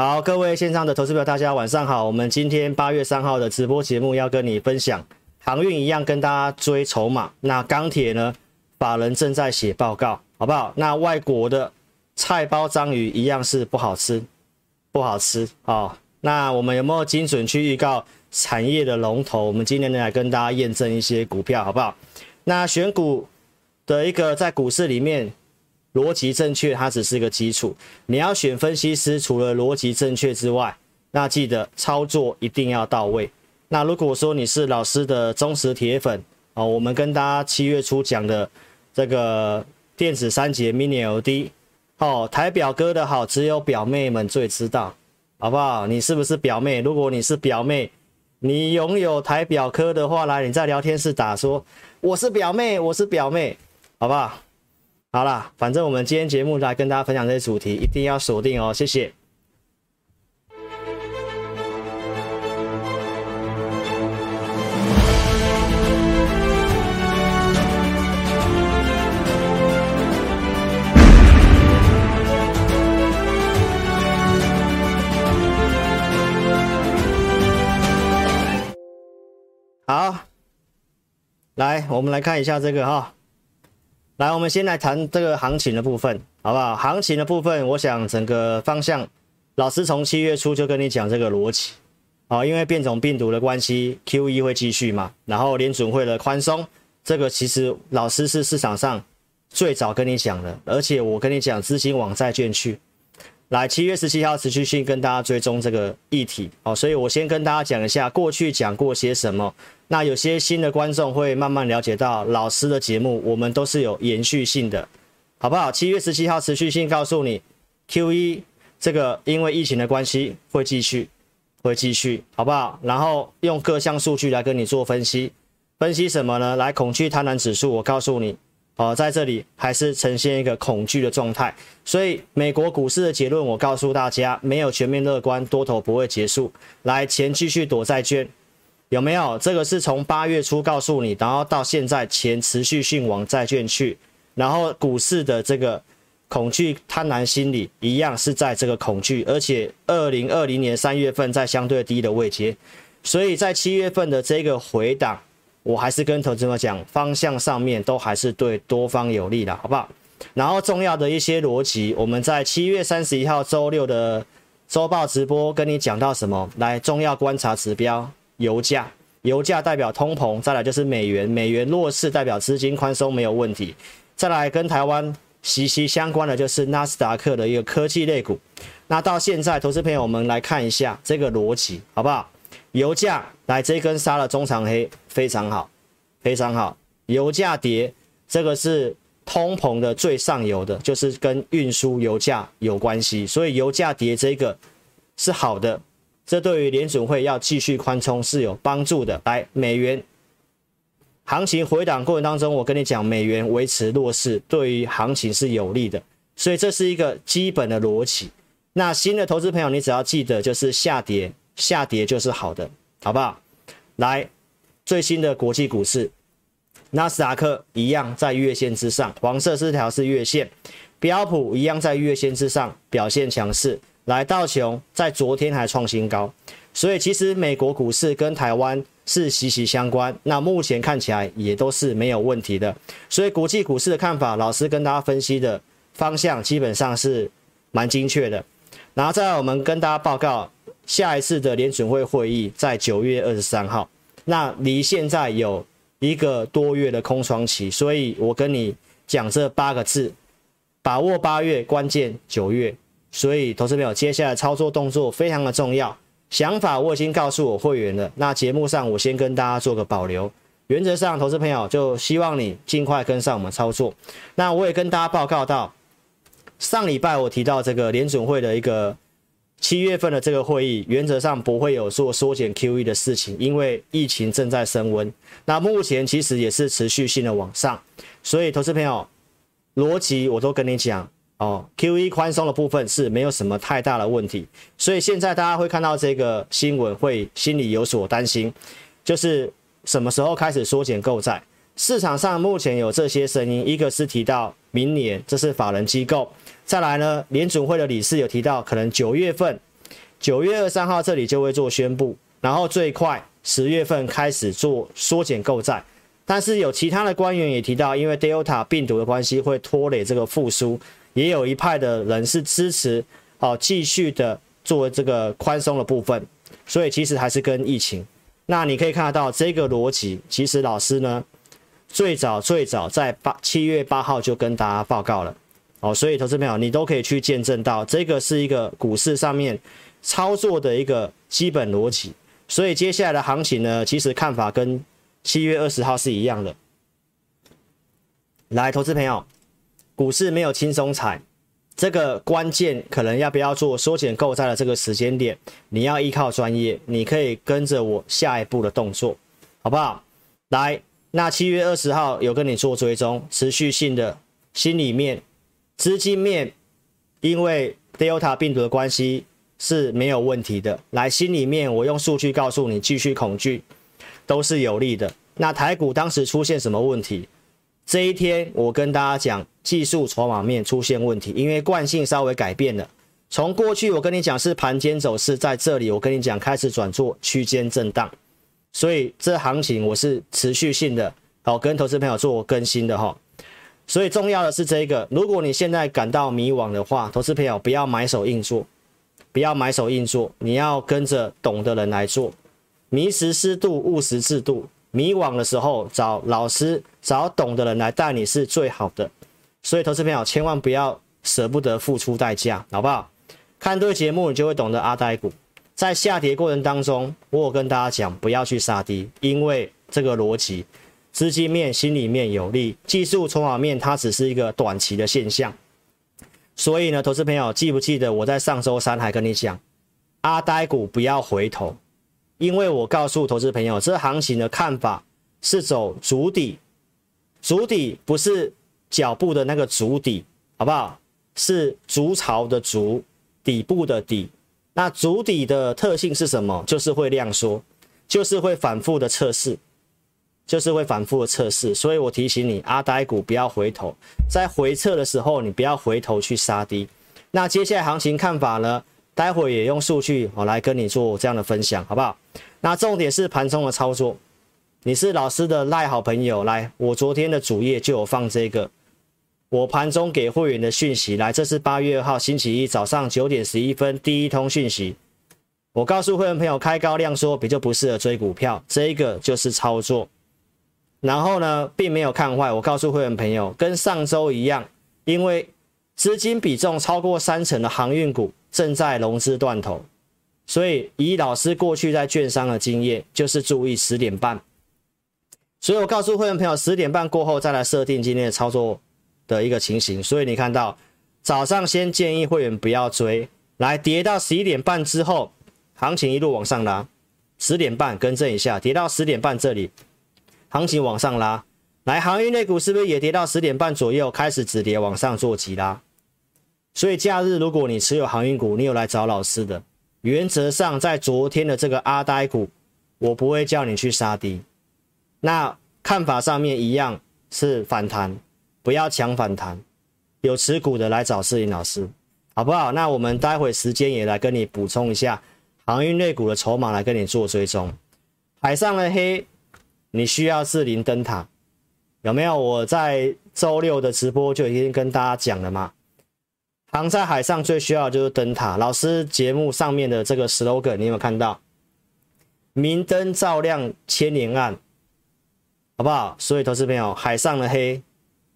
好，各位线上的投资朋友，大家晚上好。我们今天八月三号的直播节目要跟你分享航运一样，跟大家追筹码。那钢铁呢？法人正在写报告，好不好？那外国的菜包章鱼一样是不好吃，不好吃啊、哦。那我们有没有精准去预告产业的龙头？我们今天呢来跟大家验证一些股票，好不好？那选股的一个在股市里面。逻辑正确，它只是个基础。你要选分析师，除了逻辑正确之外，那记得操作一定要到位。那如果说你是老师的忠实铁粉哦，我们跟大家七月初讲的这个电子三节 Mini LED 哦，台表哥的好，只有表妹们最知道，好不好？你是不是表妹？如果你是表妹，你拥有台表哥的话，来，你在聊天室打说我是表妹，我是表妹，好不好？好啦，反正我们今天节目来跟大家分享这些主题，一定要锁定哦，谢谢。好，来，我们来看一下这个哈。来，我们先来谈这个行情的部分，好不好？行情的部分，我想整个方向，老师从七月初就跟你讲这个逻辑，啊，因为变种病毒的关系，QE 会继续嘛，然后联准会的宽松，这个其实老师是市场上最早跟你讲的，而且我跟你讲，资金往债券去。来，七月十七号持续性跟大家追踪这个议题，哦，所以我先跟大家讲一下过去讲过些什么。那有些新的观众会慢慢了解到老师的节目，我们都是有延续性的，好不好？七月十七号持续性告诉你，Q 一这个因为疫情的关系会继续，会继续，好不好？然后用各项数据来跟你做分析，分析什么呢？来，恐惧贪婪指数，我告诉你。哦，在这里还是呈现一个恐惧的状态，所以美国股市的结论，我告诉大家，没有全面乐观，多头不会结束。来，钱继续躲债券，有没有？这个是从八月初告诉你，然后到现在钱持续性往债券去，然后股市的这个恐惧贪婪心理一样是在这个恐惧，而且二零二零年三月份在相对低的位阶，所以在七月份的这个回档。我还是跟投资者讲，方向上面都还是对多方有利的，好不好？然后重要的一些逻辑，我们在七月三十一号周六的周报直播跟你讲到什么？来，重要观察指标，油价，油价代表通膨，再来就是美元，美元弱势代表资金宽松没有问题，再来跟台湾息息相关的就是纳斯达克的一个科技类股。那到现在，投资朋友们来看一下这个逻辑，好不好？油价来这一根杀了中长黑，非常好，非常好。油价跌，这个是通膨的最上游的，就是跟运输油价有关系，所以油价跌这个是好的，这对于联准会要继续宽松是有帮助的。来，美元行情回档过程当中，我跟你讲，美元维持弱势，对于行情是有利的，所以这是一个基本的逻辑。那新的投资朋友，你只要记得就是下跌。下跌就是好的，好不好？来，最新的国际股市，纳斯达克一样在月线之上，黄色这条是月线，标普一样在月线之上表现强势。来，道琼在昨天还创新高，所以其实美国股市跟台湾是息息相关。那目前看起来也都是没有问题的，所以国际股市的看法，老师跟大家分析的方向基本上是蛮精确的。然后再来，我们跟大家报告。下一次的联准会会议在九月二十三号，那离现在有一个多月的空窗期，所以我跟你讲这八个字：把握八月，关键九月。所以，投资朋友，接下来操作动作非常的重要。想法我已经告诉我会员了，那节目上我先跟大家做个保留。原则上，投资朋友就希望你尽快跟上我们操作。那我也跟大家报告到，上礼拜我提到这个联准会的一个。七月份的这个会议，原则上不会有做缩减 QE 的事情，因为疫情正在升温。那目前其实也是持续性的往上，所以投资朋友逻辑我都跟你讲哦，QE 宽松的部分是没有什么太大的问题。所以现在大家会看到这个新闻，会心里有所担心，就是什么时候开始缩减购债？市场上目前有这些声音，一个是提到明年，这是法人机构。再来呢，联准会的理事有提到，可能九月份九月二三号这里就会做宣布，然后最快十月份开始做缩减购债。但是有其他的官员也提到，因为 Delta 病毒的关系会拖累这个复苏，也有一派的人是支持哦继续的做这个宽松的部分，所以其实还是跟疫情。那你可以看得到这个逻辑，其实老师呢最早最早在八七月八号就跟大家报告了哦，所以投资朋友你都可以去见证到这个是一个股市上面操作的一个基本逻辑。所以接下来的行情呢，其实看法跟。七月二十号是一样的。来，投资朋友，股市没有轻松踩，这个关键可能要不要做缩减购债的这个时间点，你要依靠专业，你可以跟着我下一步的动作，好不好？来，那七月二十号有跟你做追踪，持续性的心里面资金面，因为 Delta 病毒的关系是没有问题的。来，心里面我用数据告诉你，继续恐惧。都是有利的。那台股当时出现什么问题？这一天我跟大家讲，技术筹码面出现问题，因为惯性稍微改变了。从过去我跟你讲是盘间走势，在这里我跟你讲开始转做区间震荡，所以这行情我是持续性的，好跟投资朋友做更新的哈。所以重要的是这个，如果你现在感到迷惘的话，投资朋友不要买手硬做，不要买手硬做，你要跟着懂的人来做。迷时适度，务实制度。迷惘的时候，找老师，找懂的人来带你是最好的。所以，投资朋友千万不要舍不得付出代价，好不好？看对节目，你就会懂得阿呆股。在下跌过程当中，我有跟大家讲，不要去杀低，因为这个逻辑，资金面、心里面有利，技术筹码面它只是一个短期的现象。所以呢，投资朋友记不记得我在上周三还跟你讲，阿呆股不要回头。因为我告诉投资朋友，这行情的看法是走足底，足底不是脚步的那个足底，好不好？是足巢的足，底部的底。那足底的特性是什么？就是会量缩，就是会反复的测试，就是会反复的测试。所以我提醒你，阿呆股不要回头，在回撤的时候，你不要回头去杀低。那接下来行情看法呢？待会也用数据我来跟你做这样的分享，好不好？那重点是盘中的操作。你是老师的赖好朋友，来，我昨天的主页就有放这个，我盘中给会员的讯息。来，这是八月二号星期一早上九点十一分第一通讯息。我告诉会员朋友，开高量说比较不适合追股票，这个就是操作。然后呢，并没有看坏。我告诉会员朋友，跟上周一样，因为资金比重超过三成的航运股。正在融资断头，所以以老师过去在券商的经验，就是注意十点半。所以我告诉会员朋友，十点半过后再来设定今天的操作的一个情形。所以你看到早上先建议会员不要追，来跌到十一点半之后，行情一路往上拉。十点半更正一下，跌到十点半这里，行情往上拉。来，航运类股是不是也跌到十点半左右，开始止跌往上做急拉？所以假日如果你持有航运股，你有来找老师的，原则上在昨天的这个阿呆股，我不会叫你去杀低。那看法上面一样是反弹，不要抢反弹。有持股的来找世林老师，好不好？那我们待会时间也来跟你补充一下航运类股的筹码，来跟你做追踪。海上的黑，你需要世林灯塔，有没有？我在周六的直播就已经跟大家讲了嘛。航在海上最需要的就是灯塔。老师节目上面的这个 slogan，你有没有看到？明灯照亮千年暗，好不好？所以投资朋友，海上的黑，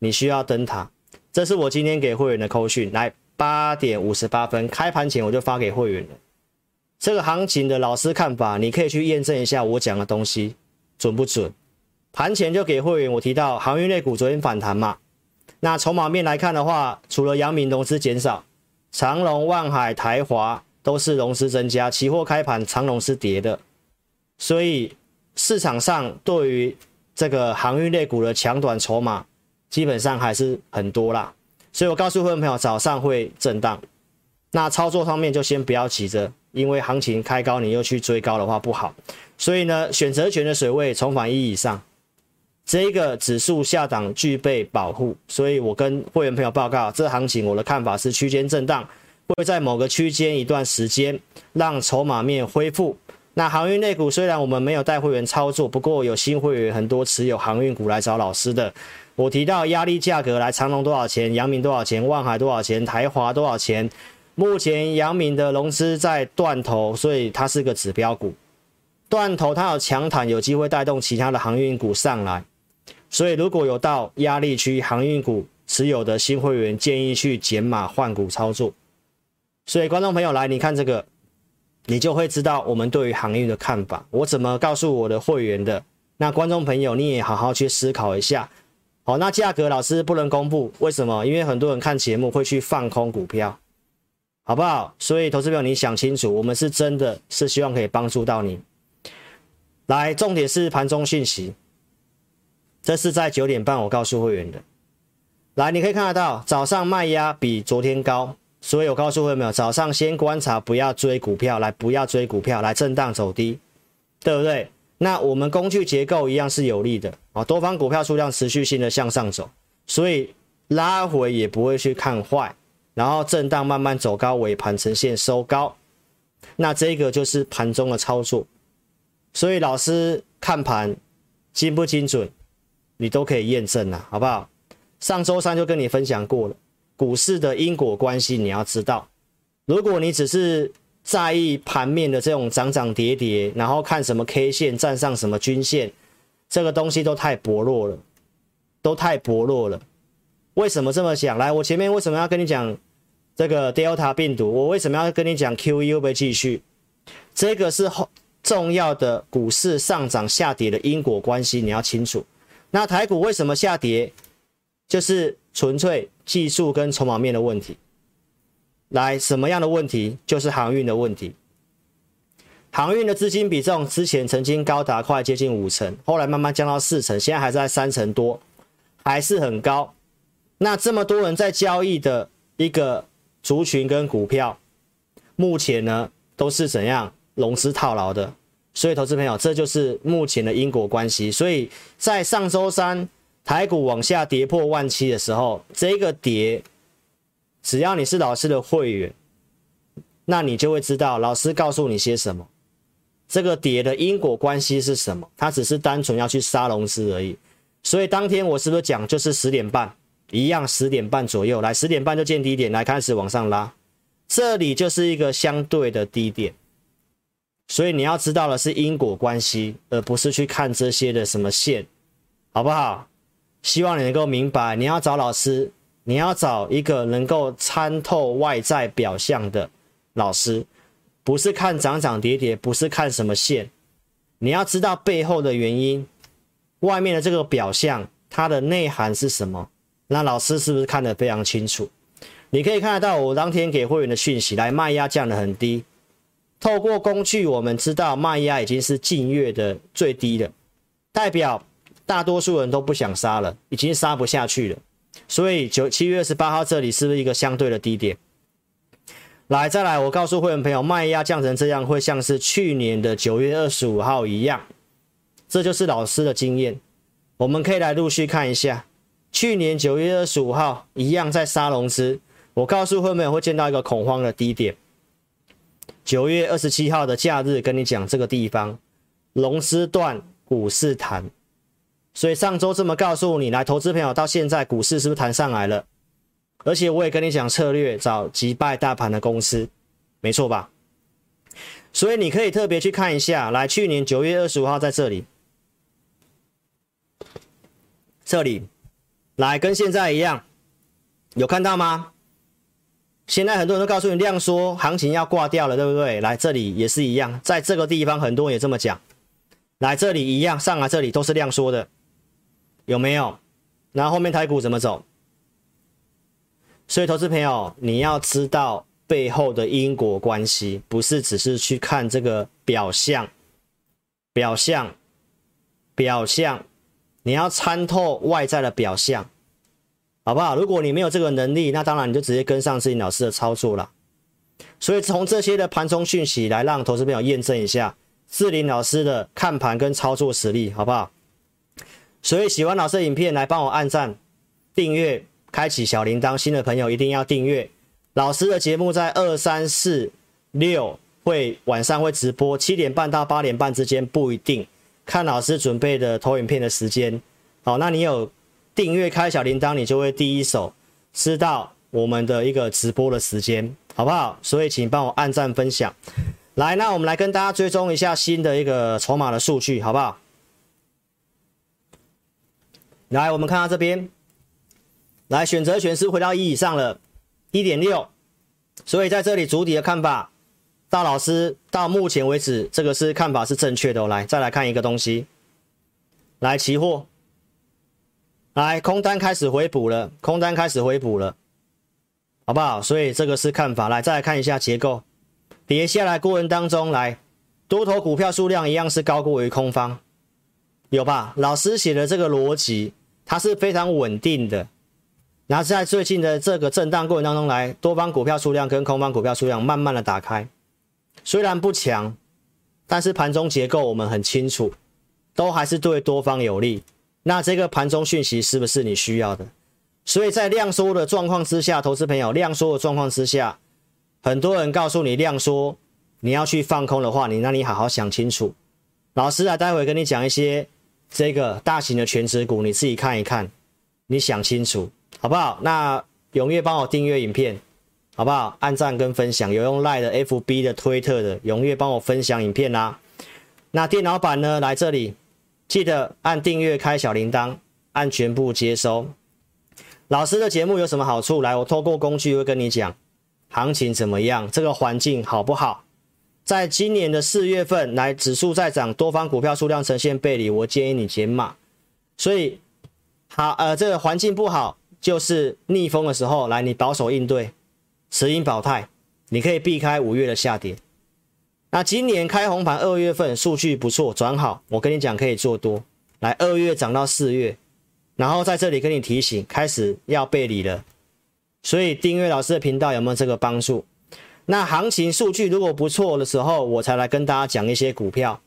你需要灯塔。这是我今天给会员的扣讯，来八点五十八分开盘前我就发给会员了。这个行情的老师看法，你可以去验证一下我讲的东西准不准。盘前就给会员，我提到航运类股昨天反弹嘛。那筹码面来看的话，除了阳明融资减少，长荣、万海、台华都是融资增加。期货开盘长荣是跌的，所以市场上对于这个航运类股的抢短筹码基本上还是很多啦。所以我告诉各位朋友，早上会震荡。那操作方面就先不要急着，因为行情开高你又去追高的话不好。所以呢，选择权的水位重返一以上。这个指数下档具备保护，所以我跟会员朋友报告，这行情我的看法是区间震荡，会在某个区间一段时间让筹码面恢复。那航运类股虽然我们没有带会员操作，不过有新会员很多持有航运股来找老师的。我提到压力价格来，长隆多少钱？阳明多少钱？万海多少钱？台华多少钱？目前阳明的融资在断头，所以它是个指标股。断头它有强弹，有机会带动其他的航运股上来。所以如果有到压力区航运股持有的新会员，建议去减码换股操作。所以观众朋友来，你看这个，你就会知道我们对于航运的看法。我怎么告诉我的会员的？那观众朋友你也好好去思考一下。好，那价格老师不能公布，为什么？因为很多人看节目会去放空股票，好不好？所以投资朋友你想清楚，我们是真的是希望可以帮助到你。来，重点是盘中讯息，这是在九点半我告诉会员的。来，你可以看得到早上卖压比昨天高，所以我告诉会员没有，早上先观察，不要追股票，来不要追股票，来震荡走低，对不对？那我们工具结构一样是有利的啊，多方股票数量持续性的向上走，所以拉回也不会去看坏，然后震荡慢慢走高，尾盘呈现收高，那这个就是盘中的操作。所以老师看盘精不精准，你都可以验证了，好不好？上周三就跟你分享过了，股市的因果关系你要知道，如果你只是在意盘面的这种涨涨跌跌，然后看什么 K 线站上什么均线，这个东西都太薄弱了，都太薄弱了。为什么这么讲？来，我前面为什么要跟你讲这个 Delta 病毒？我为什么要跟你讲 QE 会不会继续？这个是后重要的股市上涨下跌的因果关系，你要清楚。那台股为什么下跌？就是纯粹技术跟筹码面的问题。来，什么样的问题？就是航运的问题。航运的资金比重之前曾经高达快接近五成，后来慢慢降到四成，现在还在三成多，还是很高。那这么多人在交易的一个族群跟股票，目前呢都是怎样融资套牢的？所以，投资朋友，这就是目前的因果关系。所以在上周三台股往下跌破万七的时候，这个跌。只要你是老师的会员，那你就会知道老师告诉你些什么。这个跌的因果关系是什么？它只是单纯要去杀融资而已。所以当天我是不是讲就是十点半一样，十点半左右来，十点半就见低点来开始往上拉，这里就是一个相对的低点。所以你要知道的是因果关系，而不是去看这些的什么线，好不好？希望你能够明白，你要找老师。你要找一个能够参透外在表象的老师，不是看涨涨跌跌，不是看什么线，你要知道背后的原因，外面的这个表象它的内涵是什么？那老师是不是看得非常清楚？你可以看得到我当天给会员的讯息，来卖压降得很低，透过工具我们知道卖压已经是近月的最低了，代表大多数人都不想杀了，已经杀不下去了。所以九七月二十八号这里是不是一个相对的低点？来，再来，我告诉会员朋友，卖压降成这样，会像是去年的九月二十五号一样，这就是老师的经验。我们可以来陆续看一下，去年九月二十五号一样在杀融资，我告诉会员朋友会见到一个恐慌的低点。九月二十七号的假日跟你讲这个地方，融资断，股市弹。所以上周这么告诉你，来投资朋友到现在股市是不是弹上来了？而且我也跟你讲策略，找击败大盘的公司，没错吧？所以你可以特别去看一下，来去年九月二十五号在这里，这里来跟现在一样，有看到吗？现在很多人都告诉你量缩，行情要挂掉了，对不对？来这里也是一样，在这个地方很多人也这么讲，来这里一样，上来这里都是量缩的。有没有？然后后面台股怎么走？所以投资朋友，你要知道背后的因果关系，不是只是去看这个表象、表象、表象，你要参透外在的表象，好不好？如果你没有这个能力，那当然你就直接跟上志霖老师的操作了。所以从这些的盘中讯息来让投资朋友验证一下志霖老师的看盘跟操作实力，好不好？所以喜欢老师的影片，来帮我按赞、订阅、开启小铃铛。新的朋友一定要订阅，老师的节目在二三四六会晚上会直播，七点半到八点半之间不一定，看老师准备的投影片的时间。好，那你有订阅开小铃铛，你就会第一手知道我们的一个直播的时间，好不好？所以请帮我按赞分享。来，那我们来跟大家追踪一下新的一个筹码的数据，好不好？来，我们看到这边，来选择权是回到一以上了，一点六，所以在这里主体的看法，大老师到目前为止，这个是看法是正确的。来，再来看一个东西，来期货，来空单开始回补了，空单开始回补了，好不好？所以这个是看法。来，再来看一下结构。跌下来过程当中，来多头股票数量一样是高过于空方，有吧？老师写的这个逻辑，它是非常稳定的。然后在最近的这个震荡过程当中，来多方股票数量跟空方股票数量慢慢的打开，虽然不强，但是盘中结构我们很清楚，都还是对多方有利。那这个盘中讯息是不是你需要的？所以在量缩的状况之下，投资朋友量缩的状况之下。很多人告诉你量缩，你要去放空的话，你那你好好想清楚。老师啊，待会跟你讲一些这个大型的全值股，你自己看一看，你想清楚好不好？那踊跃帮我订阅影片，好不好？按赞跟分享，有用 Line 的、FB 的、推特的，踊跃帮我分享影片啦、那电脑版呢？来这里，记得按订阅、开小铃铛、按全部接收。老师的节目有什么好处？来，我透过工具会跟你讲。行情怎么样？这个环境好不好？在今年的四月份，来指数在涨，多方股票数量呈现背离，我建议你减码。所以，好，呃，这个环境不好，就是逆风的时候，来你保守应对，持盈保泰，你可以避开五月的下跌。那今年开红盘，二月份数据不错，转好，我跟你讲可以做多。来，二月涨到四月，然后在这里跟你提醒，开始要背离了。所以订阅老师的频道有没有这个帮助？那行情数据如果不错的时候，我才来跟大家讲一些股票。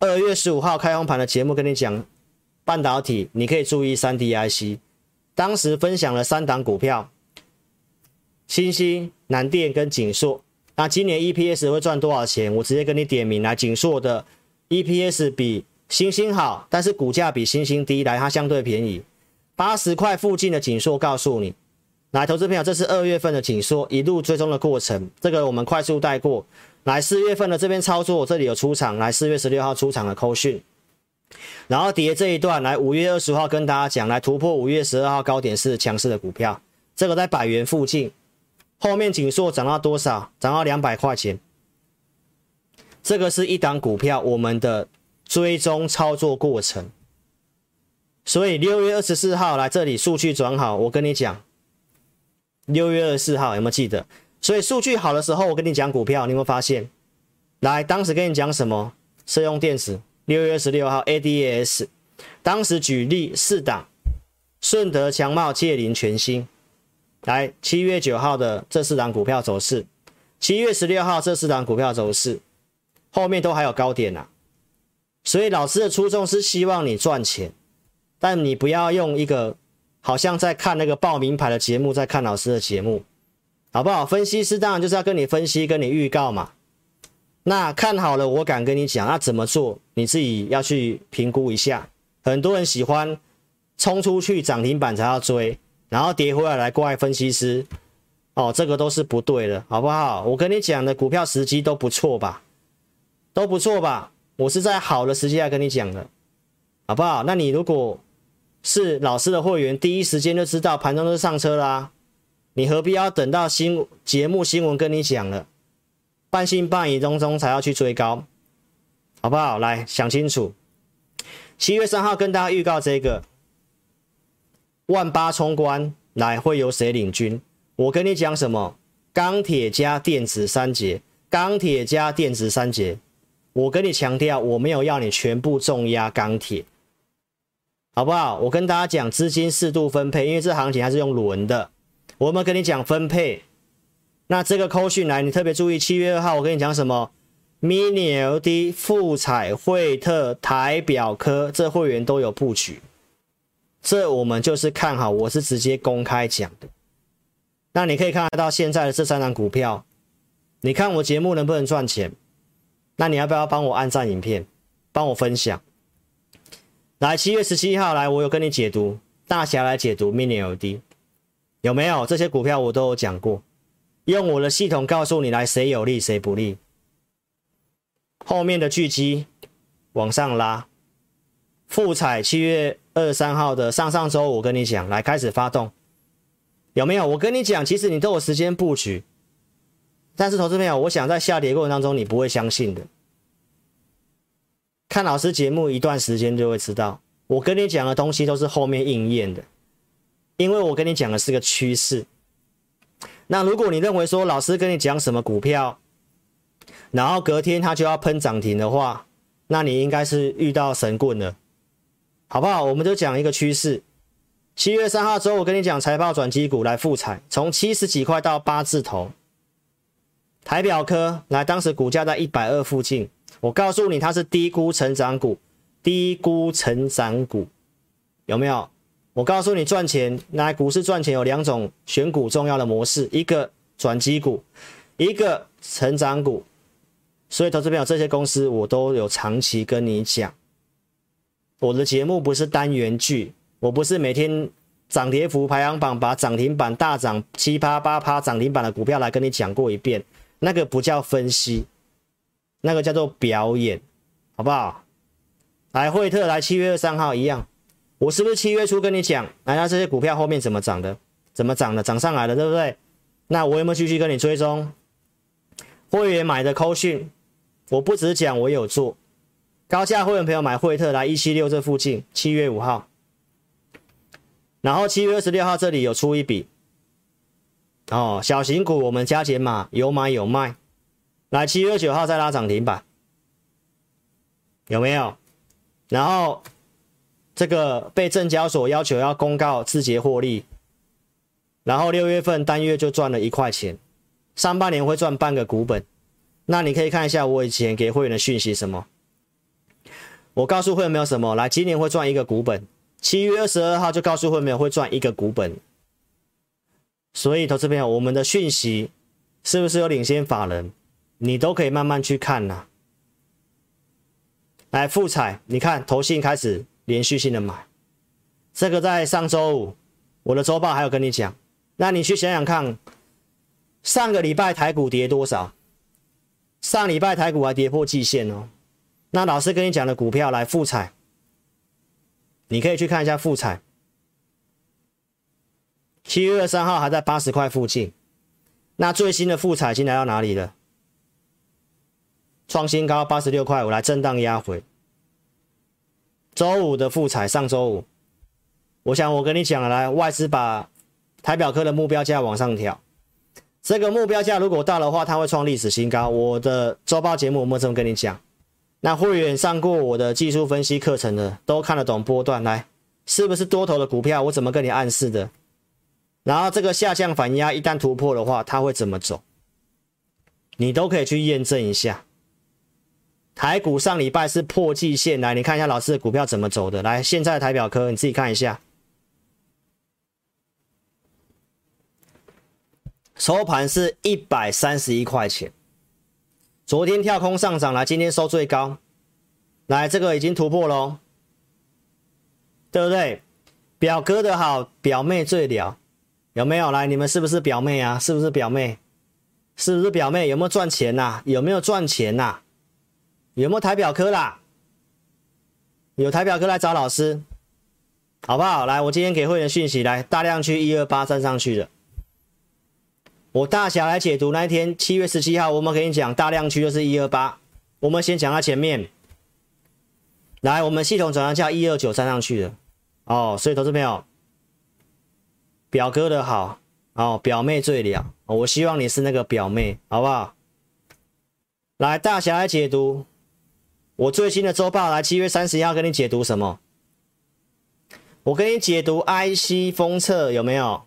二月十五号开红盘的节目跟你讲半导体，你可以注意三 D IC。当时分享了三档股票：新兴、南电跟景硕。那今年 EPS 会赚多少钱？我直接跟你点名来，景硕的 EPS 比星星好，但是股价比星星低，来它相对便宜，八十块附近的景硕，告诉你。来，投资朋友，这是二月份的紧缩一路追踪的过程，这个我们快速带过来。四月份的这边操作，我这里有出场，来四月十六号出场的扣讯，然后跌这一段，来五月二十号跟大家讲，来突破五月十二号高点是强势的股票，这个在百元附近，后面紧缩涨到多少？涨到两百块钱，这个是一档股票我们的追踪操作过程。所以六月二十四号来这里数据转好，我跟你讲。六月二十四号有没有记得？所以数据好的时候，我跟你讲股票，你有没有发现？来，当时跟你讲什么？社用电子。六月二十六号，ADAS，当时举例四档：顺德、强茂、界林、全新。来，七月九号的这四档股票走势，七月十六号这四档股票走势，后面都还有高点啊。所以老师的初衷是希望你赚钱，但你不要用一个。好像在看那个报名牌的节目，在看老师的节目，好不好？分析师当然就是要跟你分析，跟你预告嘛。那看好了，我敢跟你讲，那怎么做？你自己要去评估一下。很多人喜欢冲出去涨停板才要追，然后跌回来来怪分析师，哦，这个都是不对的，好不好？我跟你讲的股票时机都不错吧，都不错吧？我是在好的时机来跟你讲的，好不好？那你如果。是老师的会员，第一时间就知道盘中就上车啦、你何必要等到新节目新闻跟你讲了，半信半疑当中才要去追高，好不好？来想清楚。七月三号跟大家预告这个万八冲关，来会由谁领军？我跟你讲什么？钢铁加电子三节，钢铁加电子三节。我跟你强调，我没有要你全部重压钢铁。好不好？我跟大家讲资金适度分配，因为这行情还是用轮的。我们跟你讲分配，那这个扣讯来，你特别注意。七月二号我跟你讲什么？Mini LD、富彩、惠特、台表科，这会员都有布局。这我们就是看好，我是直接公开讲的。那你可以看得到现在的这三档股票，你看我节目能不能赚钱？那你要不要帮我按赞影片，帮我分享？来，七月十七号来，我有跟你解读，大侠来解读 Mini L D 有没有？这些股票我都有讲过，用我的系统告诉你来，谁有利谁不利。后面的巨基往上拉，富彩七月二三号的上上周，我跟你讲，来开始发动，有没有？我跟你讲，其实你都有时间布局。但是，投资朋友，我想在下跌过程当中，你不会相信的。看老师节目一段时间就会知道，我跟你讲的东西都是后面应验的，因为我跟你讲的是个趋势。那如果你认为说老师跟你讲什么股票，然后隔天它就要喷涨停的话，那你应该是遇到神棍了，好不好？我们就讲一个趋势。七月三号之后，我跟你讲财报转机股来复彩，从七十几块到八字头。台表科来，当时股价在一百二附近，我告诉你它是低估成长股，低估成长股有没有？我告诉你赚钱，来股市赚钱有两种选股重要的模式，一个转机股，一个成长股。所以投资朋友，这些公司我都有长期跟你讲，我的节目不是单元剧，我不是每天涨跌幅排行榜把涨停板大涨七趴八趴涨停板的股票来跟你讲过一遍。那个不叫分析，那个叫做表演，好不好？来，惠特来七月二三号一样，我是不是七月初跟你讲，来，那这些股票后面怎么涨的？怎么涨的？涨上来了，对不对？那我有没有继续跟你追踪？会员买的扣讯，我不只讲，我有做。高价会员朋友买惠特来一七六这附近，七月五号，然后七月二十六号这里有出一笔。哦，小型股我们加减码有买有卖，来七月九号再拉涨停板，有没有？然后这个被证交所要求要公告自结获利，然后六月份单月就赚了一块钱，上半年会赚半个股本。那你可以看一下我以前给会员的讯息什么？我告诉会员没有什么，来今年会赚一个股本，七月二十二号就告诉会员没有会赚一个股本。所以，投资朋友，我们的讯息是不是有领先法人？你都可以慢慢去看呐、啊。来，富采，你看，投信开始连续性的买，这个在上周五，我的周报还有跟你讲。那你去想想看，上个礼拜台股跌多少？上礼拜台股还跌破季线哦。那老师跟你讲的股票，来富采，你可以去看一下富采。七月二三号还在八十块附近，那最新的富采已经来到哪里了？创新高八十六块五，来震荡压回。周五的富采，上周五，我想我跟你讲了，来外资把台表科的目标价往上调，这个目标价如果到的话，它会创历史新高。我的周报节目我没有这么跟你讲，那会员上过我的技术分析课程的都看得懂波段，来是不是多头的股票？我怎么跟你暗示的？然后这个下降反压一旦突破的话，它会怎么走？你都可以去验证一下。台股上礼拜是破季线，来你看一下老师的股票怎么走的。来，现在的台表科你自己看一下，收盘是一百三十一块钱，昨天跳空上涨来，今天收最高，来这个已经突破喽，对不对？表哥的好，表妹最了。有没有来？你们是不是表妹啊？是不是表妹？是不是表妹？有没有赚钱呐、有没有赚钱呐、有没有台表哥啦？有台表哥来找老师，好不好？来，我今天给会员讯息，来大量去一二八站上去的。我大侠来解读那一天七月十七号，我们跟你讲大量区就是一二八，我们先讲它前面。来，我们系统转换叫一二九站上去的哦，所以投资朋友。表哥的好哦，表妹最了，我希望你是那个表妹，好不好？来，大侠来解读我最新的周报，来七月三十一号跟你解读什么？我跟你解读 IC 封测有没有？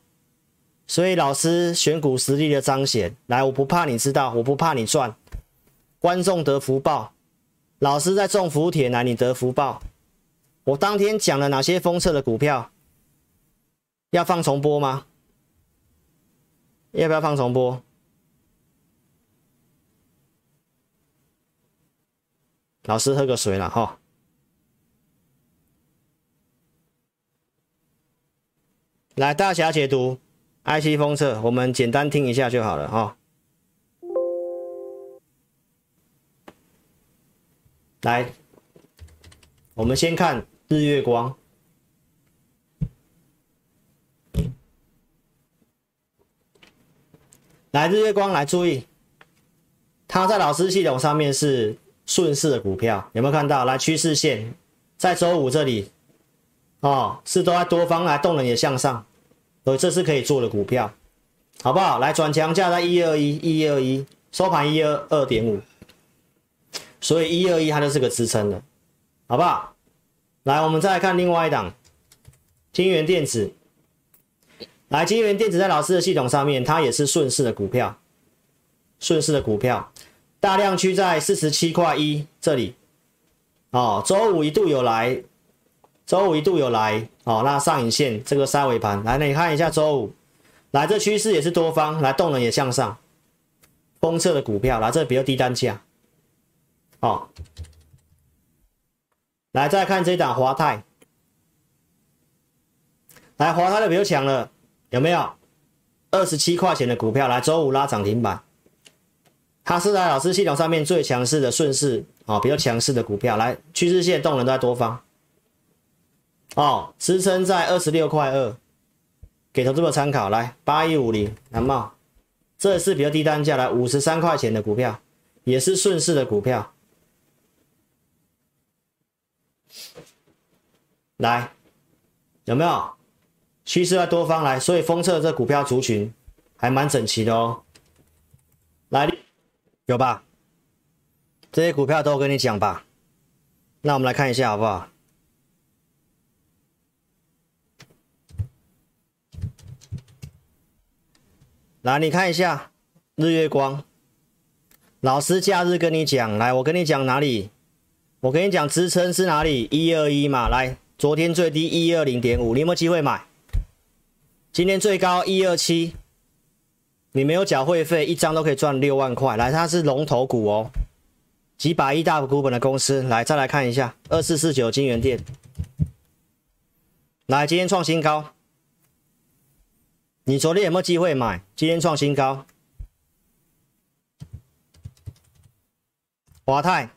所以老师选股实力的彰显，来，我不怕你知道，我不怕你赚，观众得福报，老师在种福田，来，你得福报。我当天讲了哪些封测的股票？要放重播吗？要不要放重播？老师喝个水了哈。来，大侠解读，IC 封测，我们简单听一下就好了哈。来，我们先看日月光。来，日月光来注意，它在老师系统上面是顺势的股票，有没有看到？来，趋势线在周五这里，哦，是都在多方来，动能也向上，所以这是可以做的股票，好不好？来，转强价在一二一，一二一，收盘一二二点五，所以一二一它就是个支撑的，好不好？来，我们再来看另外一档，金源电子。来，金源电子在老师的系统上面，它也是顺势的股票，顺势的股票，大量区在四十七块一这里，哦，周五一度有来，周五一度有来，哦，那上影线这个三尾盘，来，你看一下周五，来，这趋势也是多方，来，动能也向上，封测的股票，来，这比较低单价，哦，来，再看这一档华泰，来，华泰的比较强了。有没有二十七块钱的股票来周五拉涨停板？它是在老师系统上面最强势的顺势啊，比较强势的股票。来，趋势线动能都在多方哦，支撑在二十六块二，给投资者参考。来，八一五零南茂，这是比较低单价来五十三块钱的股票，也是顺势的股票。来，有没有？趋势在多方来，所以封测这股票族群还蛮整齐的哦。来，有吧？这些股票都跟你讲吧。那我们来看一下好不好？来，你看一下日月光。老师假日跟你讲，来，我跟你讲哪里？我跟你讲支撑是哪里？一二一嘛。来，昨天最低一二零点五，你有没有机会买？今天最高一二七，你没有缴会费，一张都可以赚六万块。来，它是龙头股哦，几百亿大股本的公司。来，再来看一下二四四九金元店，来，今天创新高。你昨天有没有机会买？今天创新高。华泰，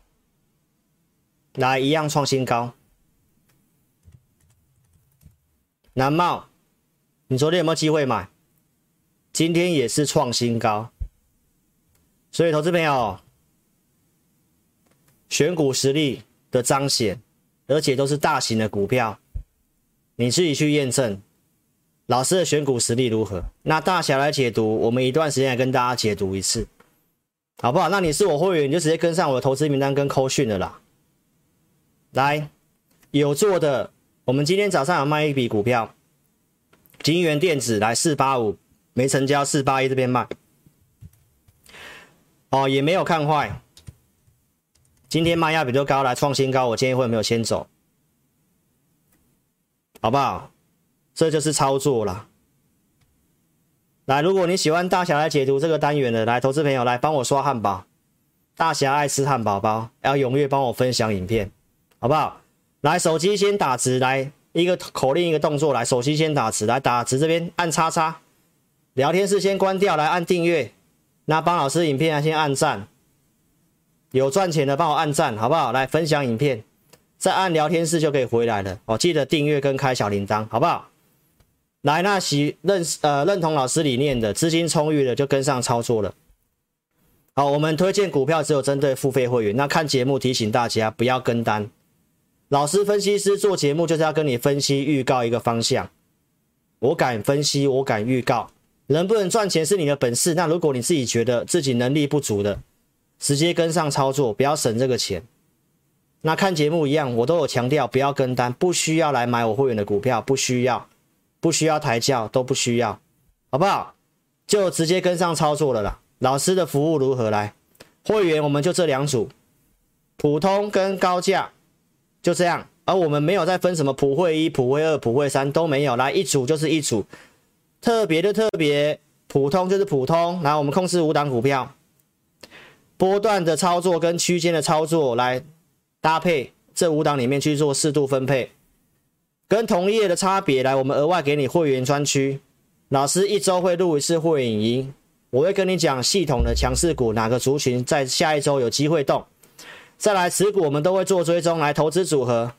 来一样创新高。南茂。你昨天有没有机会买？今天也是创新高，所以投资朋友选股实力的彰显，而且都是大型的股票，你自己去验证老师的选股实力如何。那大侠来解读，我们一段时间来跟大家解读一次，好不好？那你是我会员，你就直接跟上我的投资名单跟扣讯的啦。来，有做的，我们今天早上有卖一笔股票。金元电子来四八五没成交，四八一这边卖，哦也没有看坏，今天卖压比较高，来创新高，我建议会没有先走，好不好？这就是操作啦。来，如果你喜欢大侠来解读这个单元的，来投资朋友来帮我刷汉堡，大侠爱吃汉堡包，要踊跃帮我分享影片，好不好？来，手机先打直来。一个口令，一个动作，来，手机先打字，来打字这边按叉叉，聊天室先关掉，来按订阅，那帮老师影片先按赞，有赚钱的帮我按赞，好不好？来分享影片，再按聊天室就可以回来了哦，记得订阅跟开小铃铛，好不好？来，那喜认呃认同老师理念的，资金充裕的就跟上操作了。好，我们推荐股票只有针对付费会员，那看节目提醒大家不要跟单。老师分析师做节目就是要跟你分析预告一个方向，我敢分析，我敢预告，能不能赚钱是你的本事。那如果你自己觉得自己能力不足的，直接跟上操作，不要省这个钱。那看节目一样，我都有强调不要跟单，不需要来买我会员的股票，不需要，不需要抬轿，都不需要，好不好？就直接跟上操作了啦。老师的服务如何来？会员我们就这两组，普通跟高价。就这样，而我们没有再分什么普惠一、普惠二、普惠三都没有，来一组就是一组，特别的特别，普通就是普通，来我们控制五档股票，波段的操作跟区间的操作来搭配这五档里面去做适度分配，跟同业的差别来，我们额外给你会员专区，老师一周会录一次会员影音，我会跟你讲系统的强势股哪个族群在下一周有机会动，再来持股我们都会做追踪，来投资组合，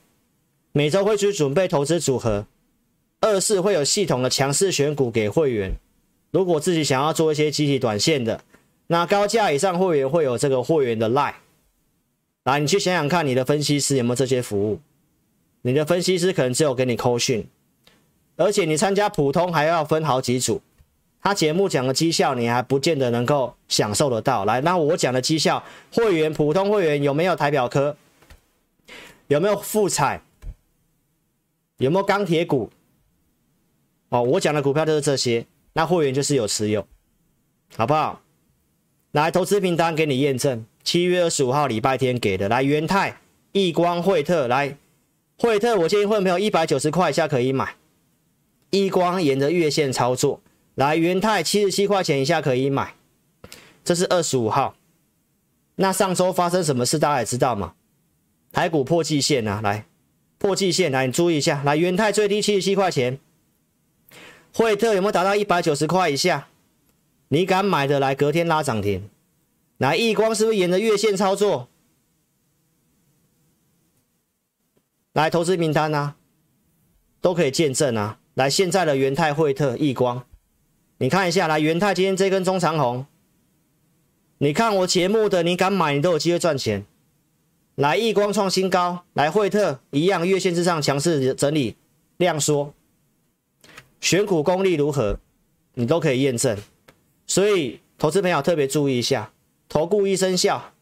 每周会去准备投资组合。二是会有系统的强势选股给会员，如果自己想要做一些集体短线的，那高价以上会员会有这个会员的 Line，来你去想想看，你的分析师有没有这些服务？你的分析师可能只有给你扣讯，而且你参加普通还要分好几组，他节目讲的绩效你还不见得能够享受得到。来，那我讲的绩效，会员普通会员有没有台表科？有没有富彩？有没有钢铁股？哦，我讲的股票就是这些，那会员就是有持有，好不好？来，投资名单给你验证，七月二十五号礼拜天给的。来，元泰、亿光、惠特，来，惠特，我建议会朋友一百九十块以下可以买，亿光沿着月线操作，来，元泰七十七块钱以下可以买，这是二十五号。那上周发生什么事，大家也知道吗？台股破季线啊，来，破季线，来，你注意一下，来，元泰最低七十七块钱。惠特有没有达到一百九十块以下？你敢买的来，隔天拉涨停。来，亿光是不是沿着月线操作？来，投资名单啊，都可以见证啊。来，现在的元泰、惠特、亿光，你看一下。来，元泰今天这根中长红，你看我节目的，你敢买，你都有机会赚钱。来，亿光创新高，来，惠特一样，月线之上强势整理量缩。选股功力如何，你都可以验证。所以，投资朋友特别注意一下，投顾一生效，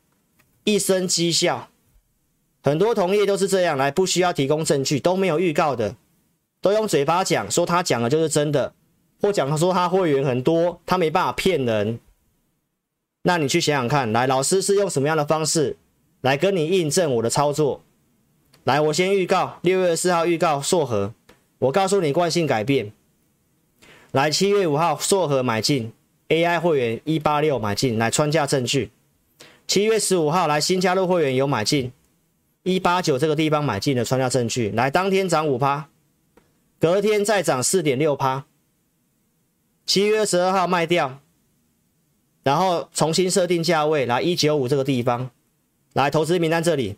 一生绩效。很多同业都是这样来，不需要提供证据，都没有预告的，都用嘴巴讲，说他讲的就是真的，或讲他说他会员很多，他没办法骗人。那你去想想看，来，老师是用什么样的方式来跟你印证我的操作？来，我先预告，六月四号预告硕和，我告诉你惯性改变。来，七月五号硕和买进，AI 会员一八六买进，来穿价证据。七月十五号来新加入会员有买进一八九这个地方买进的穿价证据，来当天涨五趴，隔天再涨四点六趴。七月十二号卖掉，然后重新设定价位，来一九五这个地方，来投资名单这里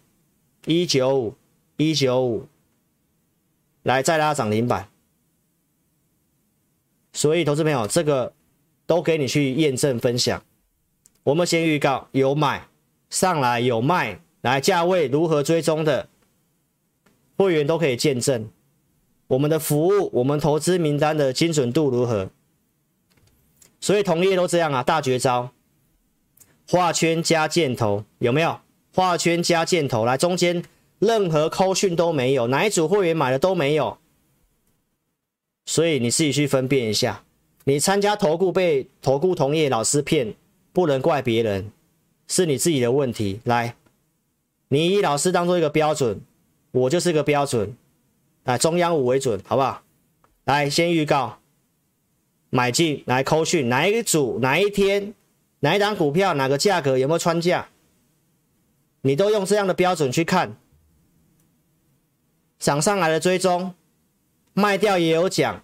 一九五一九五，来再拉涨停板。所以，投资朋友，这个都给你去验证分享。我们先预告有买上来，有卖来，价位如何追踪的，会员都可以见证。我们的服务，我们投资名单的精准度如何？所以同业都这样啊，大绝招，画圈加箭头有没有？画圈加箭头来，中间任何扣讯都没有，哪一组会员买的都没有。所以你自己去分辨一下，你参加投顾被投顾同业老师骗，不能怪别人，是你自己的问题。来，你以老师当做一个标准，我就是个标准，来中央五为准，好不好？来，先预告，买进来扣讯，哪一组哪一天哪一档股票哪个价格有没有穿价，你都用这样的标准去看，涨上来的追踪。卖掉也有奖，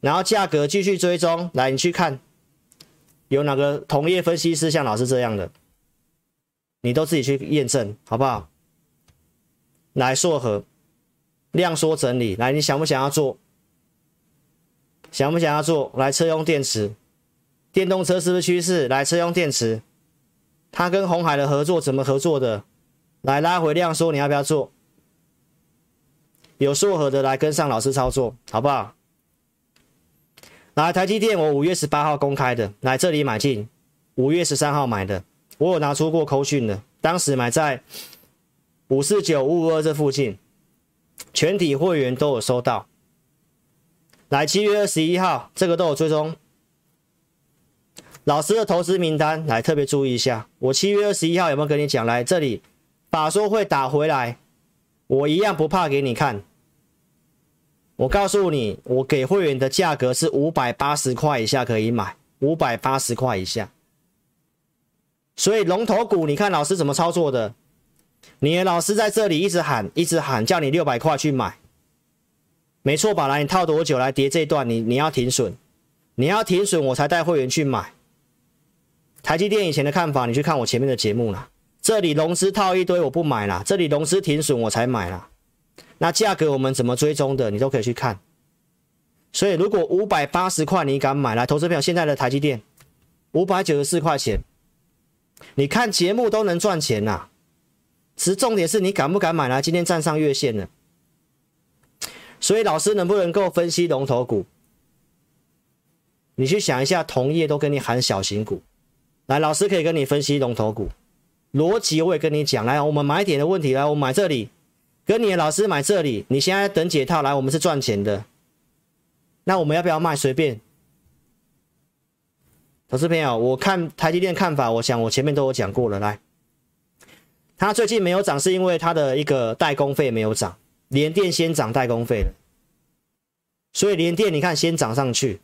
然后价格继续追踪，来你去看，有哪个同业分析师像老师这样的，你都自己去验证，好不好？来硕和量缩整理，来你想不想要做？想不想要做？来车用电池，电动车是不是趋势？来车用电池，他跟红海的合作怎么合作的？来拉回量缩，你要不要做？有硕禾的来跟上老师操作，好不好？来台积电，我五月十八号公开的，来这里买进，五月十三号买的，我有拿出过扣讯的，当时买在五四九五五二这附近，全体会员都有收到。来七月二十一号，这个都有追踪，老师的投资名单，来特别注意一下，我七月二十一号有没有跟你讲？来这里，法说会打回来，我一样不怕给你看。我告诉你，我给会员的价格是五百八十块以下可以买，五百八十块以下。所以龙头股，你看老师怎么操作的？你的老师在这里一直喊，一直喊，叫你六百块去买，没错吧？来，你套多久来跌这一段？你你要停损，你要停损，我才带会员去买。台积电以前的看法，你去看我前面的节目啦。这里融资套一堆，我不买啦。这里融资停损，我才买啦。那价格我们怎么追踪的？你都可以去看。所以如果五百八十块你敢买来，投资票现在的台积电五百九十四块钱。你看节目都能赚钱呐、啊，其实重点是你敢不敢买来？今天站上月线了，所以老师能不能够分析龙头股？你去想一下，同业都跟你喊小型股，来，老师可以跟你分析龙头股，逻辑我也跟你讲。来，我们买点的问题，来，我们买这里，跟你的老师买这里，你现在等解套，来，我们是赚钱的，那我们要不要卖？随便。投资朋友，我看台积电看法，我想我前面都有讲过了。来，它最近没有涨，是因为它的一个代工费没有涨，联电先涨代工费了，所以联电你看先涨上去，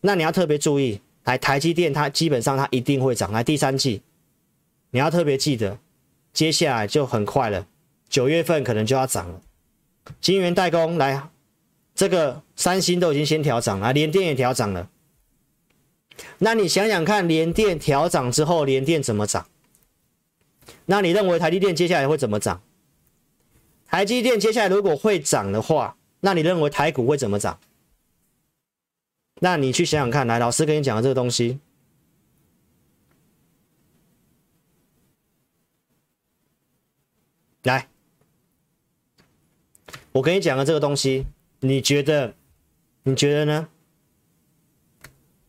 那你要特别注意，来台积电它基本上它一定会涨，来第三季你要特别记得，接下来就很快了，九月份可能就要涨了。晶圆代工来，这个三星都已经先调涨了，联电也调涨了。那你想想看，联电调涨之后，联电怎么涨？那你认为台积电接下来会怎么涨？台积电接下来如果会涨的话，那你认为台股会怎么涨？那你去想想看，来，老师跟你讲的这个东西，来，我跟你讲的这个东西，你觉得？你觉得呢？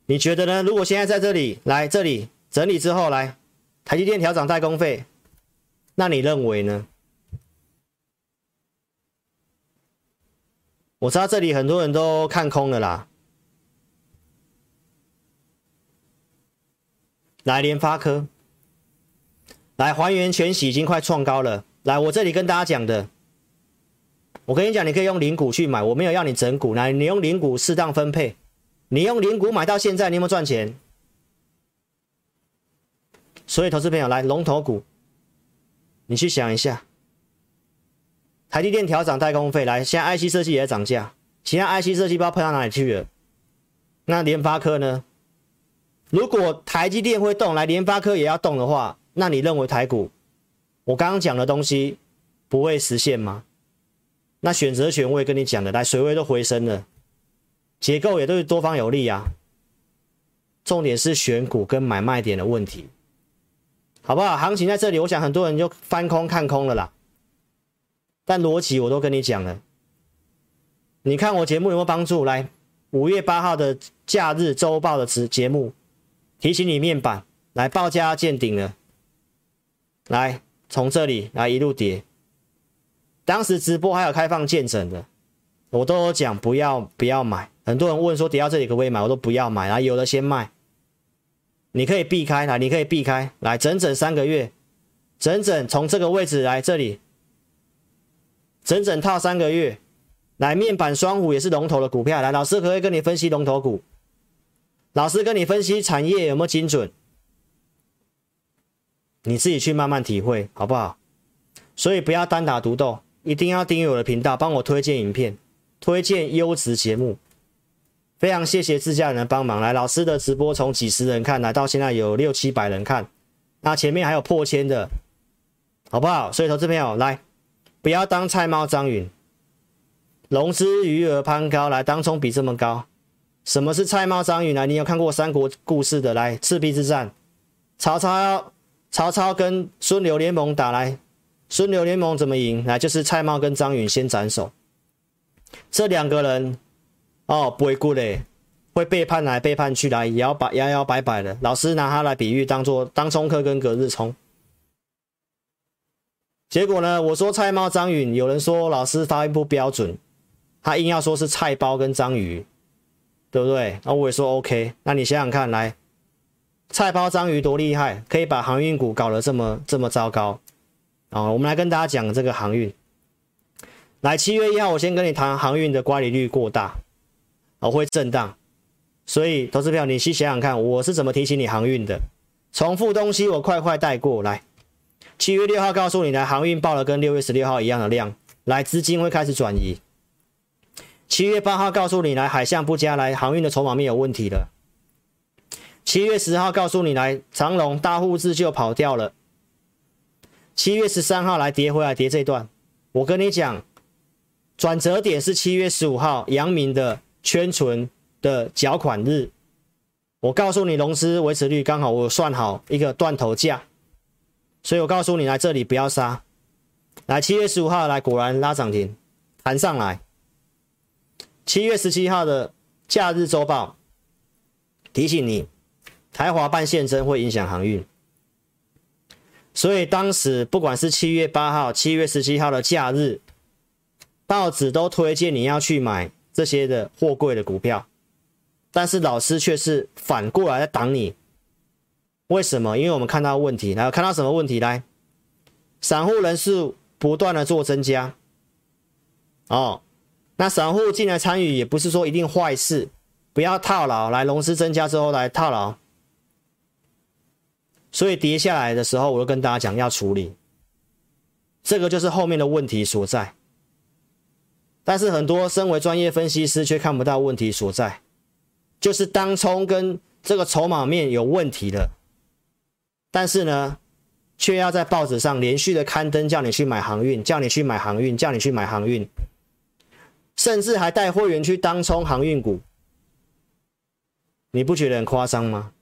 你觉得呢？如果现在在这里来这里整理之后来，台积电调涨代工费，那你认为呢？我知道这里很多人都看空了啦。来联发科，来还原全息已经快创高了。来，我这里跟大家讲的，我跟你讲，你可以用零股去买，我没有要你整股，来，你用零股适当分配。你用零股买到现在，你有没有赚钱？所以，投资朋友来龙头股，你去想一下，台积电调涨代工费，来，现在 IC 设计也在涨价，其他 IC 设计不知道喷到哪里去了。那联发科呢？如果台积电会动，来联发科也要动的话，那你认为台股，我刚刚讲的东西不会实现吗？那选择权我也跟你讲的，来，水位都回升了。结构也都是多方有利啊，重点是选股跟买卖点的问题，好不好？行情在这里，我想很多人就翻空看空了啦。但逻辑我都跟你讲了，你看我节目有没有帮助？来，五月八号的假日周报的节节目，提醒你面板来报价见顶了，来从这里来一路跌，当时直播还有开放见证的，我都有讲不要不要买。很多人问说跌到这里可不可以买？我都不要买，来有的先卖。你可以避开来，你可以避开来，整整三个月，整整从这个位置来这里，整整套三个月。来，面板双虎也是龙头的股票。来，老师可以跟你分析龙头股？老师跟你分析产业有没有精准？你自己去慢慢体会，好不好？所以不要单打独斗，一定要订阅我的频道，帮我推荐影片，推荐优质节目。非常谢谢自家人的帮忙，来老师的直播从几十人看来到现在有六七百人看，那前面还有破千的，好不好？所以投资朋友来，不要当菜猫张云，融资余额攀高，来当冲比这么高，什么是菜猫张云？来，你有看过三国故事的？来赤壁之战，曹操曹操跟孙刘联盟打来，孙刘联盟怎么赢？来就是菜猫跟张允先斩首，这两个人。哦，不会过嘞，会背叛来背叛去来，摇摆摇摇摆摆的。老师拿它来比喻，当做当冲客跟隔日冲。结果呢，我说菜猫张允，有人说老师发音不标准，他硬要说是菜包跟章鱼，对不对？那我也说 OK。那你想想看，来，菜包章鱼多厉害，可以把航运股搞得这么这么糟糕。啊，我们来跟大家讲这个航运。来，七月一号我先跟你谈航运的乖离率过大，哦，会震荡。所以，投资票，你去想想看，我是怎么提醒你航运的？重复东西我快快带过来。七月六号告诉你，来航运报了跟六月十六号一样的量，来资金会开始转移。七月八号告诉你，来海象不佳，来航运的筹码面有问题了。七月十号告诉你，来长荣大户自救跑掉了。七月十三号来跌回来跌这段，我跟你讲，转折点是七月十五号阳明的圈存的缴款日。我告诉你，融资维持率刚好我算好一个断头价，所以我告诉你，来这里不要杀。来七月十五号来果然拉涨停，弹上来。七月十七号的假日周报提醒你，台华办现增会影响航运，所以当时不管是七月八号、七月十七号的假日报纸都推荐你要去买这些的货柜的股票，但是老师却是反过来在挡你。为什么？因为我们看到问题，来看到什么问题？来，散户人数不断的做增加，哦。那散户进来参与也不是说一定坏事，不要套牢。来，融资增加之后来套牢，所以跌下来的时候，我就跟大家讲要处理，这个就是后面的问题所在。但是很多身为专业分析师却看不到问题所在，就是当冲跟这个筹码面有问题了，但是呢，却要在报纸上连续的刊登，叫你去买航运，叫你去买航运，叫你去买航运。甚至还带会员去当冲航运股，你不觉得很夸张吗？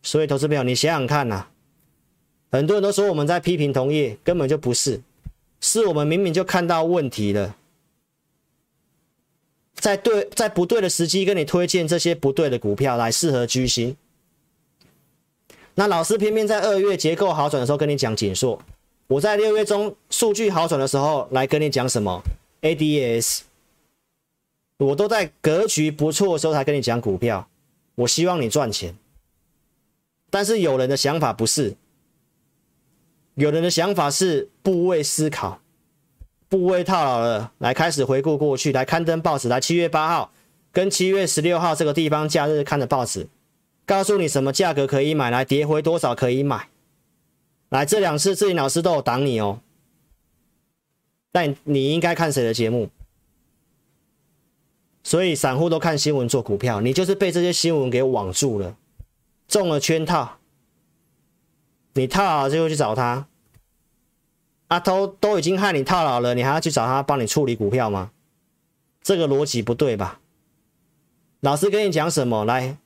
所以，投资朋友，你想想看呐、啊，很多人都说我们在批评同业，根本就不是，是我们明明就看到问题了，在对在不对的时机跟你推荐这些不对的股票来适合居心。那老师偏偏在二月结构好转的时候跟你讲紧缩，我在六月中数据好转的时候来跟你讲什么？ADS，我都在格局不错的时候才跟你讲股票，我希望你赚钱。但是有人的想法不是，有人的想法是部位思考，部位套牢了，来开始回顾过去，来刊登报纸，来七月八号跟七月十六号这个地方假日看的报纸，告诉你什么价格可以买，来跌回多少可以买，来这两次志霖老师都有挡你哦。但你应该看谁的节目？所以散户都看新闻做股票，你就是被这些新闻给网住了，中了圈套。你套牢就去找他，啊、都都已经害你套牢了，你还要去找他帮你处理股票吗？这个逻辑不对吧？老师跟你讲什么？来，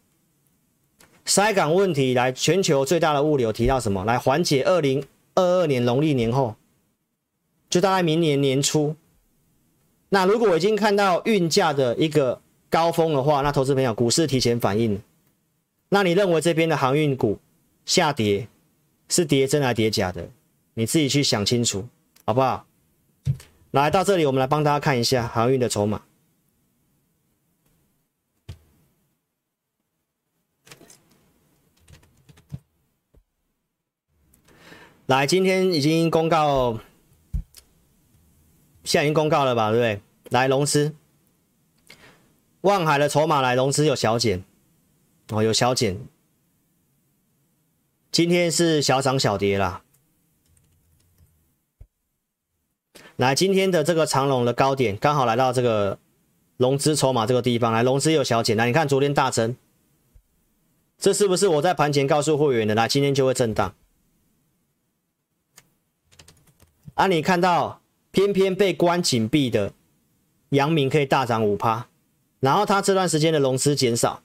塞港问题，来，全球最大的物流提到什么？来缓解二零二二年农历年后。就大概明年年初，那如果我已经看到运价的一个高峰的话，那投资朋友股市提前反应，那你认为这边的航运股下跌是跌真还跌假的？你自己去想清楚，好不好？来到这里，我们来帮大家看一下航运的筹码。来，今天已经公告。现在已经公告了吧，对不对？来融资，望海的筹码来融资有小减，哦，有小减。今天是小涨小跌啦。来，今天的这个长龙的高点刚好来到这个融资筹码这个地方，来融资有小减。来，你看昨天大增，这是不是我在盘前告诉会员的？来，今天就会震荡。啊，你看到？偏偏被关紧闭的阳明可以大涨五趴，然后他这段时间的融资减少，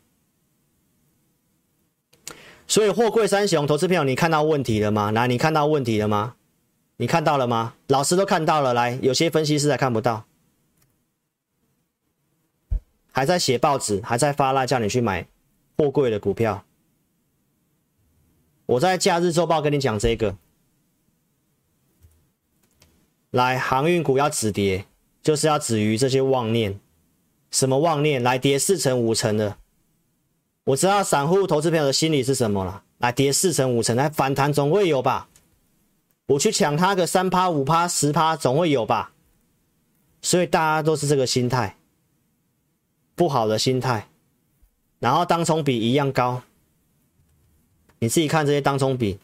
所以货柜三雄投资票，你看到问题了吗？来，你看到问题了吗？你看到了吗？老师都看到了，来，有些分析师还看不到，还在写报纸，还在发赖叫你去买货柜的股票。我在假日周报跟你讲这个。来，航运股要止跌，就是要止于这些妄念。什么妄念？来跌四成五成的，我知道散户投资朋友的心理是什么了。来跌四成五成，来反弹总会有吧？我去抢它个三趴五趴十趴，总会有吧？所以大家都是这个心态，不好的心态，然后当冲比一样高，你自己看这些当冲比，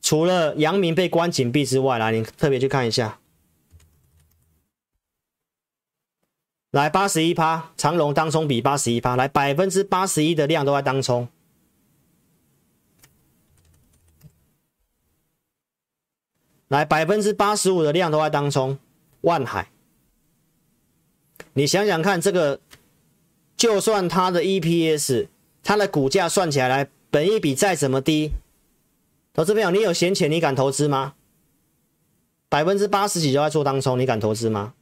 除了阳明被关紧闭之外，来，你特别去看一下，来八十一趴，长隆当冲比八十一趴，来百分之八十一的量都在当冲。来百分之八十五的量都在当冲，万海，你想想看，这个就算它的 EPS，它的股价算起来来，本益比再怎么低，投资朋友，你有闲钱，你敢投资吗？百分之八十几就在做当冲，你敢投资吗？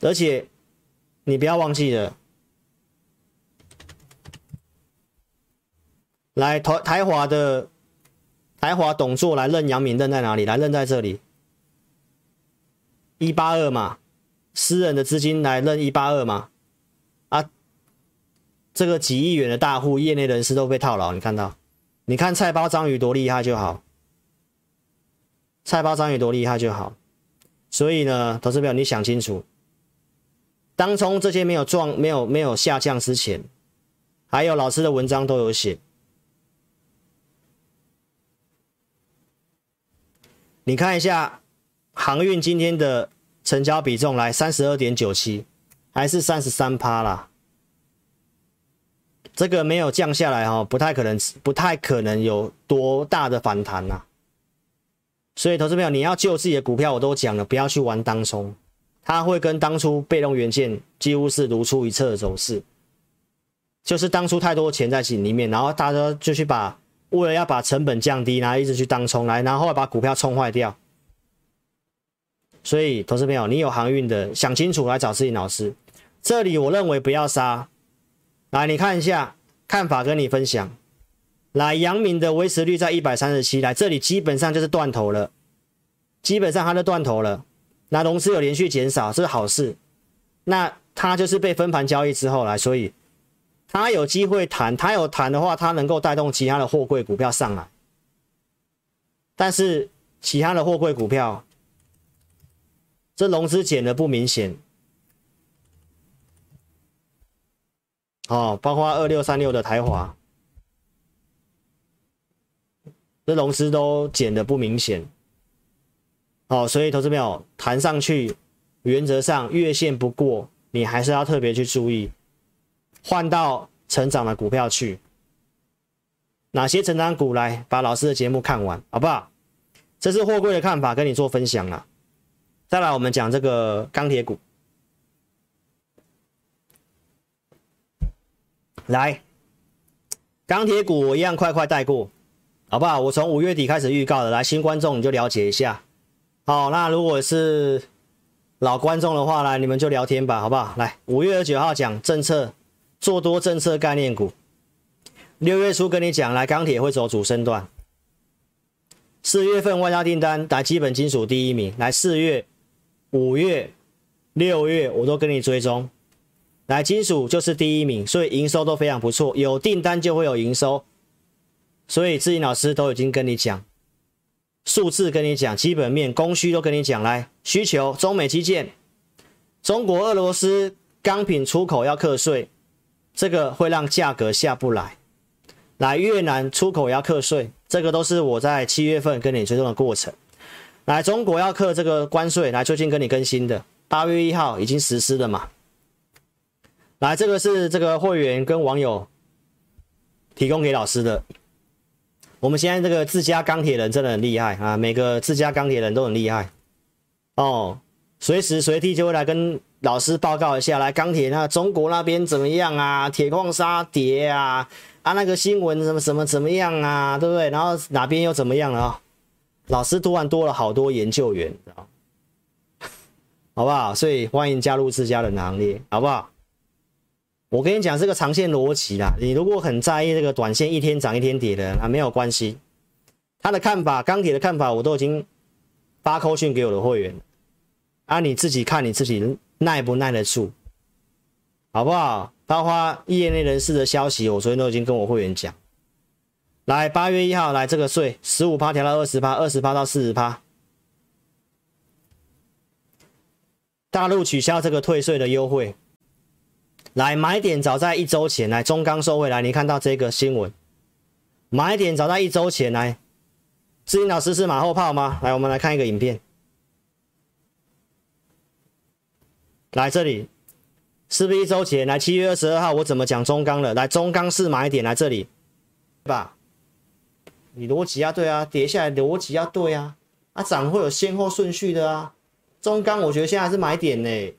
而且你不要忘记了，来台台华的。台华董座来认杨明认在哪里？来认在这里，一八二嘛，私人的资金来认一八二嘛，啊，这个几亿元的大户，业内人士都被套牢，你看到？你看菜包章鱼多厉害就好，菜包章鱼多厉害就好，所以呢，投资朋友你想清楚，当冲这些没有撞、没有没有下降之前，还有老师的文章都有写。你看一下航运今天的成交比重，来三十二点九七，还是三十三趴啦。这个没有降下来哈，不太可能，不太可能有多大的反弹呐。所以，投资朋友，你要救自己的股票，我都讲了，不要去玩当冲，它会跟当初被动元件几乎是如出一辙的走势，就是当初太多钱在井里面，然后大家就去把。为了要把成本降低，然后一直去当冲来，然后把股票冲坏掉。所以，投资朋友，你有航运的，想清楚来找自己老师。这里我认为不要杀。来，你看一下看法，跟你分享。来，阳明的维持率在一百三十七，来这里基本上就是断头了，基本上它就断头了。那融资有连续减少，这是好事。那它就是被分盘交易之后来，所以。它有机会弹，它有弹的话，它能够带动其他的货柜股票上来。但是其他的货柜股票，这融资减的不明显。哦，包括二六三六的台华，这融资都减的不明显。哦，所以投资朋友弹上去，原则上月线不过，你还是要特别去注意。换到成长的股票去，哪些成长股来？把老师的节目看完，好不好？这是货柜的看法，跟你做分享了。再来，我们讲这个钢铁股。来，钢铁股我一样快快带过，好不好？我从五月底开始预告的，来新观众你就了解一下。好，那如果是老观众的话，来你们就聊天吧，好不好？来，五月二十九号讲政策。做多政策概念股，六月初跟你讲，来钢铁会走主升段。四月份外销订单来基本金属第一名，来四月、五月、六月我都跟你追踪，来金属就是第一名，所以营收都非常不错，有订单就会有营收，所以志颖老师都已经跟你讲，数字跟你讲，基本面、供需都跟你讲，来需求，中美基建，中国、俄罗斯钢品出口要课税。这个会让价格下不来，来越南出口要课税，这个都是我在七月份跟你追踪的过程。来中国要课这个关税，来最近跟你更新的，八月一号已经实施了嘛。来这个是这个会员跟网友提供给老师的。我们现在这个自家钢铁人真的很厉害啊，每个自家钢铁人都很厉害哦，随时随地就会来跟。老师报告一下，来钢铁那中国那边怎么样啊？铁矿砂跌啊啊，那个新闻什么什么怎么样啊？对不对？然后哪边又怎么样了啊？老师突然多了好多研究员，好不好？所以欢迎加入自家人的行列，好不好？我跟你讲这个长线逻辑啦，你如果很在意这个短线一天涨一天跌的啊，没有关系。他的看法，钢铁的看法，我都已经发扣讯给我的会员啊，你自己看你自己。耐不耐得住，好不好？包括业内人士的消息，我昨天都已经跟我会员讲。来，八月一号来这个税，十五趴调到二十趴，二十趴到四十趴。大陆取消这个退税的优惠，来买点早在一周前来中钢收回来，你看到这个新闻，买点早在一周前来，志林老师是马后炮吗？来，我们来看一个影片，来这里是不是一周前来七月二十二号我怎么讲中钢了？来中钢是买点来这里，对吧？你逻辑啊对啊，跌下来逻辑要对啊，啊涨会有先后顺序的啊。中钢我觉得现在还是买点呢。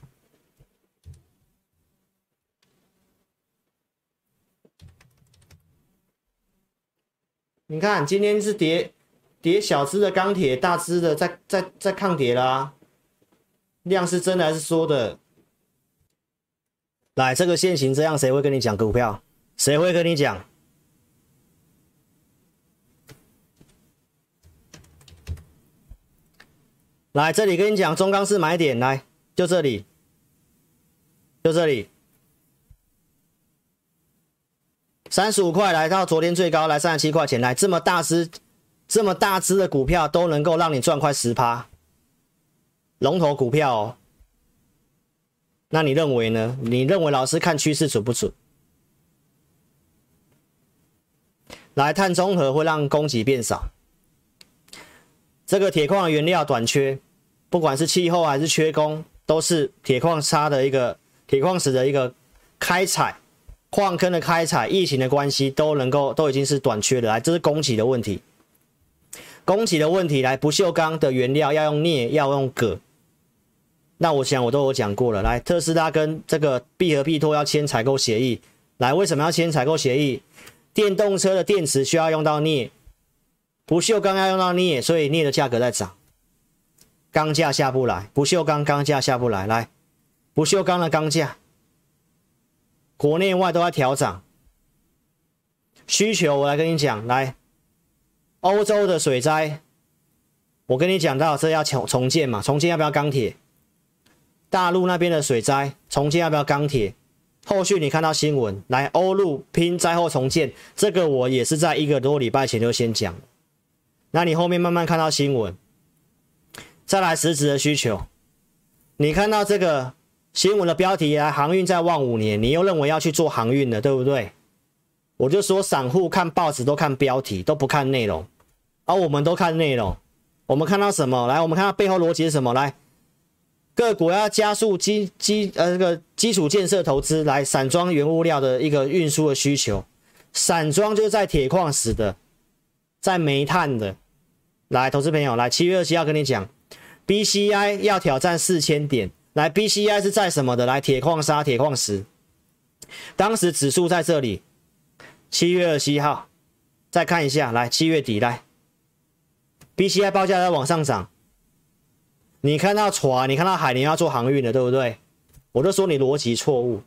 你看今天是跌跌小支的钢铁，大支的在在在抗跌啦、啊。量是真的还是说的？来，这个线型这样，谁会跟你讲股票？谁会跟你讲？来这里跟你讲，中钢是买点，来就这里，就这里，三十五块来到昨天最高来三十七块钱，来这么大只，这么大只的股票都能够让你赚快十趴，龙头股票哦。那你认为呢？你认为老师看趋势准不准？来，碳中和会让供给变少。这个铁矿原料短缺，不管是气候还是缺工，都是铁矿砂的一个铁矿石的一个开采，矿坑的开采，疫情的关系都能够都已经是短缺的。来，这是供给的问题，供给的问题。来，不锈钢的原料要用镍，要用铬。那我想我都有讲过了。来，特斯拉跟这个必和必拓要签采购协议。来，为什么要签采购协议？电动车的电池需要用到镍。不锈钢要用到镍，所以镍的价格在涨，钢价下不来。不锈钢钢价下不来，来，不锈钢的钢价，国内外都在调涨。需求我来跟你讲，来，欧洲的水灾，我跟你讲到这要重重建嘛，重建要不要钢铁？大陆那边的水灾重建要不要钢铁？后续你看到新闻，来，欧陆拼灾后重建，这个我也是在一个多礼拜前就先讲。那你后面慢慢看到新闻，再来实质的需求，你看到这个新闻的标题啊，航运再望五年，你又认为要去做航运了，对不对？我就说散户看报纸都看标题，都不看内容，而、我们都看内容。我们看到什么？来，我们看到背后逻辑是什么？来，各国要加速基基呃这个基础建设投资，来散装原物料的一个运输的需求，散装就是在铁矿石的，在煤炭的。来，投资朋友，来七月二十七号跟你讲，BCI 要挑战四千点。来，BCI 是在什么的？来，铁矿砂、铁矿石。当时指数在这里，七月二十七号，再看一下，来七月底来，BCI 报价在往上涨。你看到船，你看到海，你要做航运的，对不对？我就说你逻辑错误。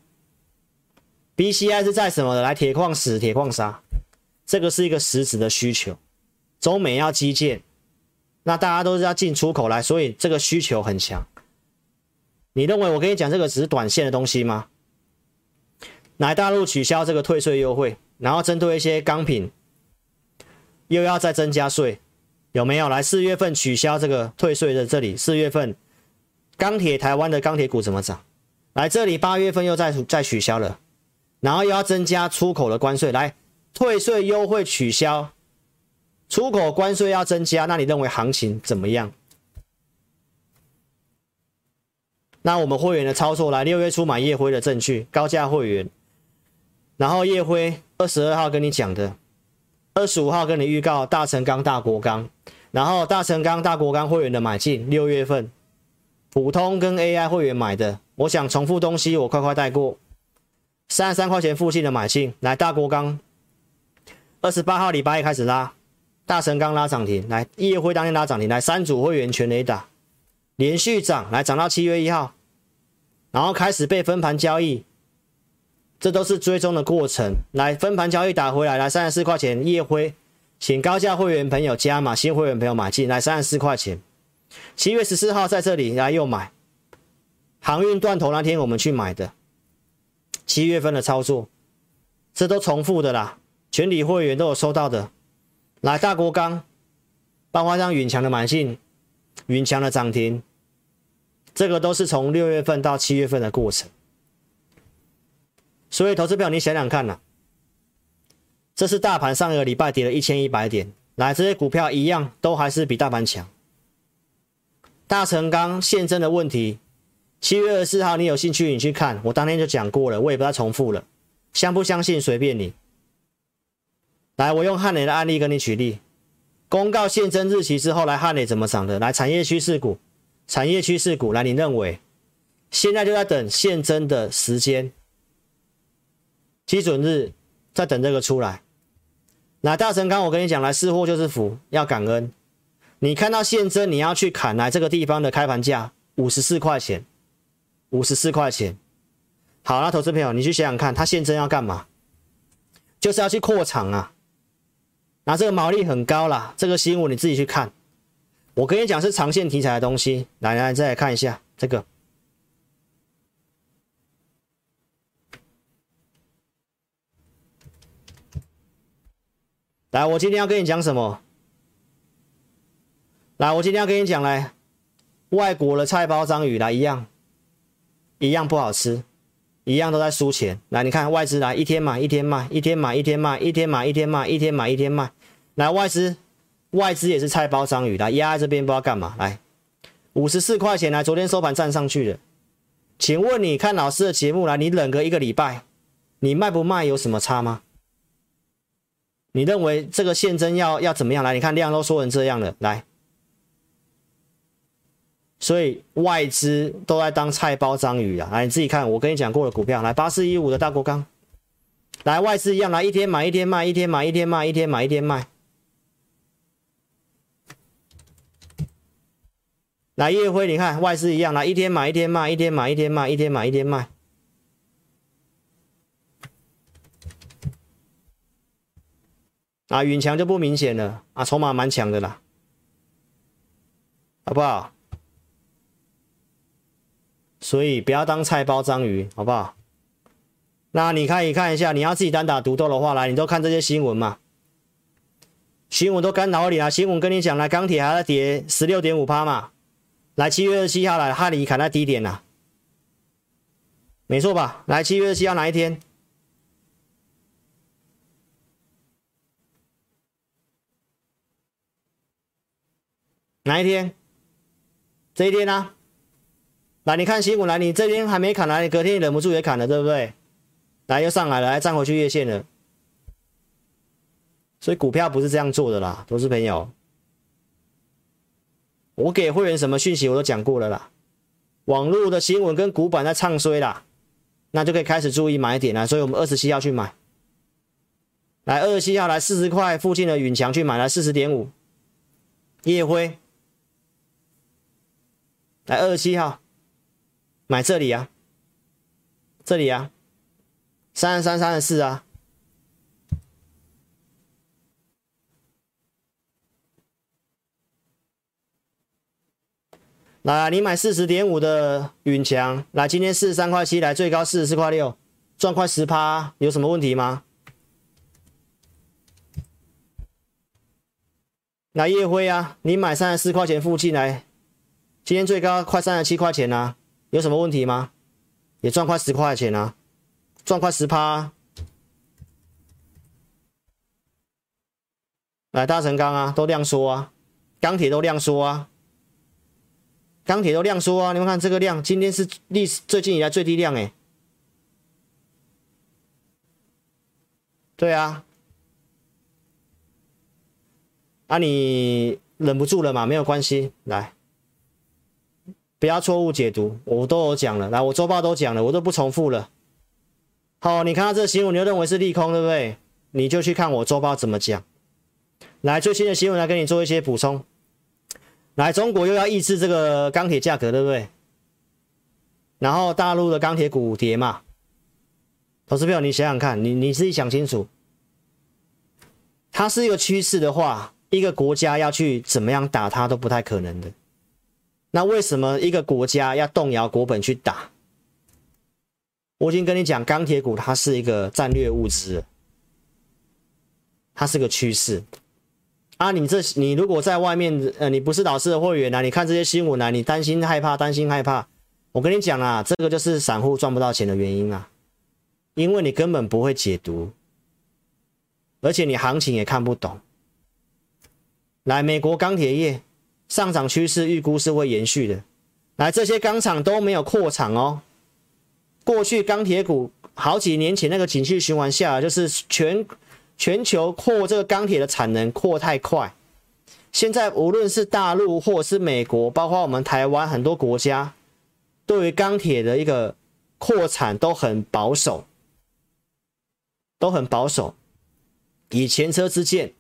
BCI 是在什么的？来，铁矿石、铁矿砂，这个是一个实质的需求，中美要基建。那大家都是要进出口来，所以这个需求很强。你认为我跟你讲这个只是短线的东西吗？来大陆取消这个退税优惠，然后针对一些钢品又要再增加税，有没有？来四月份取消这个退税的这里，四月份钢铁台湾的钢铁股怎么涨？来这里八月份又再再取消了，然后又要增加出口的关税，来退税优惠取消。出口关税要增加，那你认为行情怎么样？那我们会员的操作来，六月初买烨辉的证据，高价会员，然后叶辉二十二号跟你讲的，二十五号跟你预告大成钢、大国钢，然后大成钢、大国钢会员的买进，六月份。普通跟 AI 会员买的，我想重复东西我快快带过，三十三块钱附近的买进，来大国钢，二十八号礼拜一开始拉。大成钢拉涨停，来烨辉当天拉涨停，来三组会员全雷打，连续涨，来涨到七月一号，然后开始被分盘交易，这都是追踪的过程。来分盘交易打回来，来三十四块钱夜辉，请高价会员朋友加码，新会员朋友买进来三十四块钱。七月十四号在这里来又买，航运断头那天我们去买的，七月份的操作，这都重复的啦，全体会员都有收到的。来大国钢，包括像允强的买进，允强的涨停，这个都是从六月份到七月份的过程。所以，投资朋友，你想想看呐、啊，这是大盘上个礼拜跌了一千一百点，来这些股票一样都还是比大盘强。大成钢现增的问题，七月二十四号你有兴趣你去看，我当天就讲过了，我也不再重复了，相不相信随便你。来，我用汉磊的案例跟你举例，公告现增日期之后，来汉磊怎么涨的？来，产业趋势股，产业趋势股，来，你认为现在就在等现增的时间？基准日在等这个出来，那大成刚我跟你讲，来是祸就是福，要感恩。你看到现增，你要去砍来这个地方的开盘价五十四块钱，五十四块钱。好，那投资朋友，你去想想看，它现增要干嘛？就是要去扩厂啊。那这个毛利很高啦，这个新闻你自己去看。我跟你讲是长线题材的东西，来来再来看一下这个。来，我今天要跟你讲什么？来，我今天要跟你讲，来，外国的菜包章鱼来一样，一样不好吃，一样都在输钱。来，你看外资来一天买一天卖，一天买一天卖，一天买一天卖，一天买一天卖。来，外资外资也是菜包章鱼来压在这边，不知道干嘛。来，五十四块钱来，昨天收盘站上去的。请问你看老师的节目来，你忍个一个礼拜，你卖不卖有什么差吗？你认为这个现增要要怎么样来？你看量都缩成这样了，来，所以外资都在当菜包章鱼啊！来，你自己看，我跟你讲过的股票，来八四一五的大国钢，来外资一样，来一天买一天卖，一天买一天卖，一天买一天卖。来叶辉，你看外资一样，来一天买一天卖，一天买一天卖，一天买一天卖。啊，允强就不明显了啊，筹码蛮强的啦，好不好？所以不要当菜包章鱼，好不好？那你可以看一下，你要自己单打独斗的话，来，你都看这些新闻嘛，新闻都干扰你啊。新闻跟你讲，来，钢铁还在跌十六点五趴嘛，来，七月二十七号来，哈里砍在低点呐，没错吧？来，七月二十七号哪一天？哪一天？这一天啊！来，你看新闻来，你这天还没砍来，隔天忍不住也砍了，对不对？来，又上来了，来站回去月线了。所以股票不是这样做的啦，投资朋友。我给会员什么讯息我都讲过了啦。网络的新闻跟股板在唱衰啦，那就可以开始注意买点了。所以我们二十七号去买，来二十七号来四十块附近的允强去买来四十点五，夜辉。来二十七号，买这里啊，这里啊，三十三、三十四啊。来，你买四十点五的允强，来，今天四十三块七，来最高四十四块六，赚快十趴，有什么问题吗？来叶辉啊，你买三十四块钱附近来。今天最高快三十七块钱啊，有什么问题吗？也赚快十块钱啊，赚快十趴啊。来大成钢啊，都量缩啊，钢铁都量缩啊，钢铁都量缩啊。你们看这个量，今天是历史最近以来最低量哎。对啊，啊你忍不住了嘛？没有关系，来。不要错误解读，我都有讲了，来，我周报都讲了，我都不重复了。好，你看到这个新闻，你就认为是利空，对不对？你就去看我周报怎么讲。来，最新的新闻来给你做一些补充。来，中国又要抑制这个钢铁价格，对不对？然后大陆的钢铁股跌嘛。投资朋友，你想想看，你你自己想清楚，它是一个趋势的话，一个国家要去怎么样打它都不太可能的。那为什么一个国家要动摇国本去打？我已经跟你讲，钢铁股它是一个战略物资，它是个趋势。啊，你这你如果在外面，呃，你不是老师的会员啊，你看这些新闻啊，你担心害怕，担心害怕。我跟你讲啊，这个就是散户赚不到钱的原因啊，因为你根本不会解读，而且你行情也看不懂。来，美国钢铁业上涨趋势预估是会延续的。来，这些钢厂都没有扩厂哦。过去钢铁股好几年前那个景气循环下，就是全全球扩这个钢铁的产能扩太快。现在无论是大陆或是美国，包括我们台湾很多国家，对于钢铁的一个扩产都很保守，都很保守，以前车之鉴。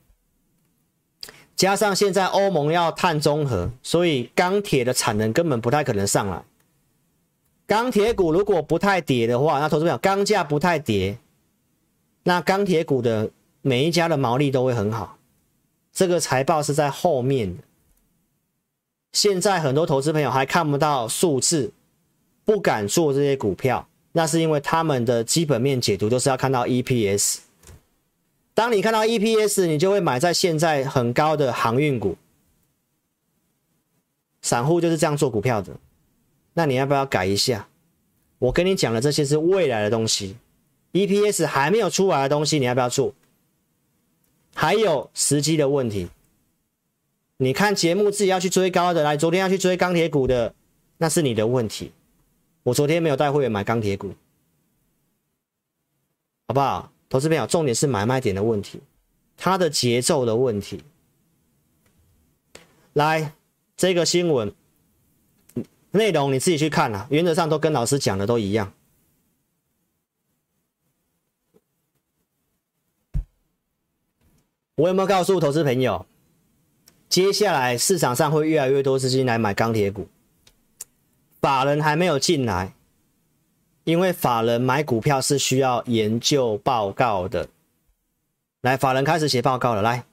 加上现在欧盟要碳中和，所以钢铁的产能根本不太可能上来。钢铁股如果不太跌的话，那投资朋友钢价不太跌，那钢铁股的每一家的毛利都会很好。这个财报是在后面的，现在很多投资朋友还看不到数字，不敢做这些股票，那是因为他们的基本面解读都是要看到 EPS。当你看到 EPS，你就会买在现在很高的航运股。散户就是这样做股票的，那你要不要改一下？我跟你讲的这些是未来的东西，EPS 还没有出来的东西，你要不要做？还有时机的问题。你看节目自己要去追高的，来，昨天要去追钢铁股的，那是你的问题。我昨天没有带会员买钢铁股，好不好？投资朋友，重点是买卖点的问题，它的节奏的问题。来，这个新闻内容你自己去看啊，原则上都跟老师讲的都一样。我有没有告诉投资朋友，接下来市场上会越来越多资金来买钢铁股，法人还没有进来。因为法人买股票是需要研究报告的，来，法人开始写报告了。来，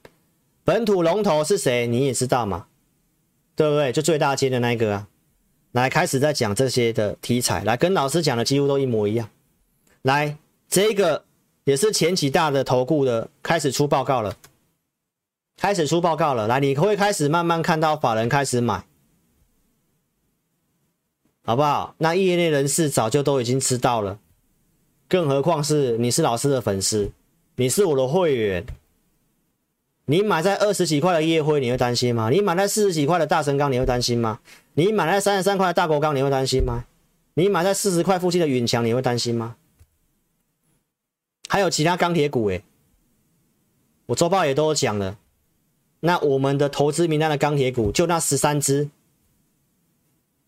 本土龙头是谁？你也知道吗？对不对？就最大间的那个啊。来，开始在讲这些的题材，来，跟老师讲的几乎都一模一样。来，这个也是前几大的投顾的开始出报告了，开始出报告了。来，你会开始慢慢看到法人开始买。好不好？那业内人士早就都已经知道了，更何况是你是老师的粉丝，你是我的会员，你买在二十几块的夜辉，你会担心吗？你买在四十几块的大神钢，你会担心吗？你买在三十三块的大国钢，你会担心吗？你买在四十块附近的允强，你会担心吗？还有其他钢铁股，诶，我周报也都有讲了，那我们的投资名单的钢铁股就那十三只。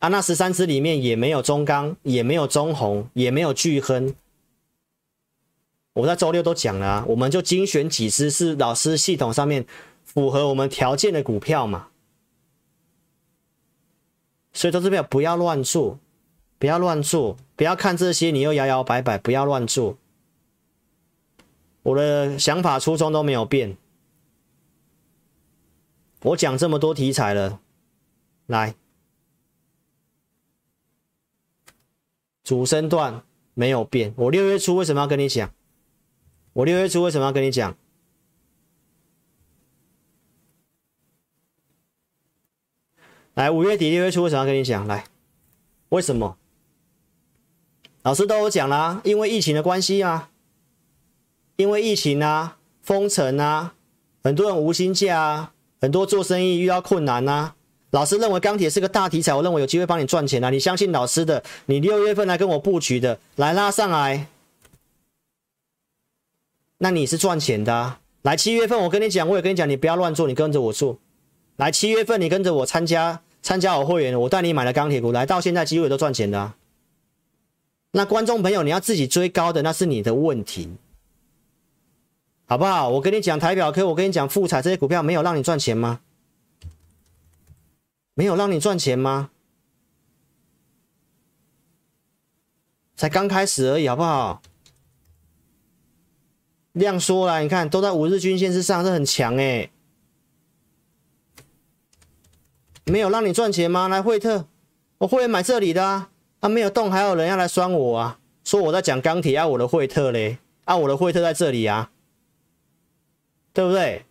啊，那十三只里面也没有中钢，也没有中红，也没有巨亨。我在周六都讲了啊，我们就精选几只是老师系统上面符合我们条件的股票嘛。所以投资朋友不要乱做，不要乱做，不要看这些你又摇摇摆摆，不要乱做。我的想法初衷都没有变。我讲这么多题材了，来。主升段没有变，我六月初为什么要跟你讲？我六月初为什么要跟你讲？来，五月底六月初为什么要跟你讲？来，为什么？老师都有讲啦，因为疫情的关系啊，因为疫情啊，封城啊，很多人无薪假啊，很多做生意遇到困难啊。老师认为钢铁是个大题材，我认为有机会帮你赚钱啊！你相信老师的，你六月份来跟我布局的，来拉上来，那你是赚钱的啊。来七月份，我跟你讲，我也跟你讲，你不要乱做，你跟着我做。来七月份，你跟着我参加参加我会员，我带你买了钢铁股，来到现在几乎也都赚钱的。那观众朋友，你要自己追高的，那是你的问题，好不好？我跟你讲台表科，我跟你讲富彩这些股票没有让你赚钱吗？没有让你赚钱吗？才刚开始而已，好不好？量缩了，你看都在五日均线之上，这很强哎。没有让你赚钱吗？来惠特，我会员买这里的啊，啊没有动，还有人要来酸我啊，说我在讲钢铁啊，我的惠特嘞，啊我的惠特在这里啊，对不对？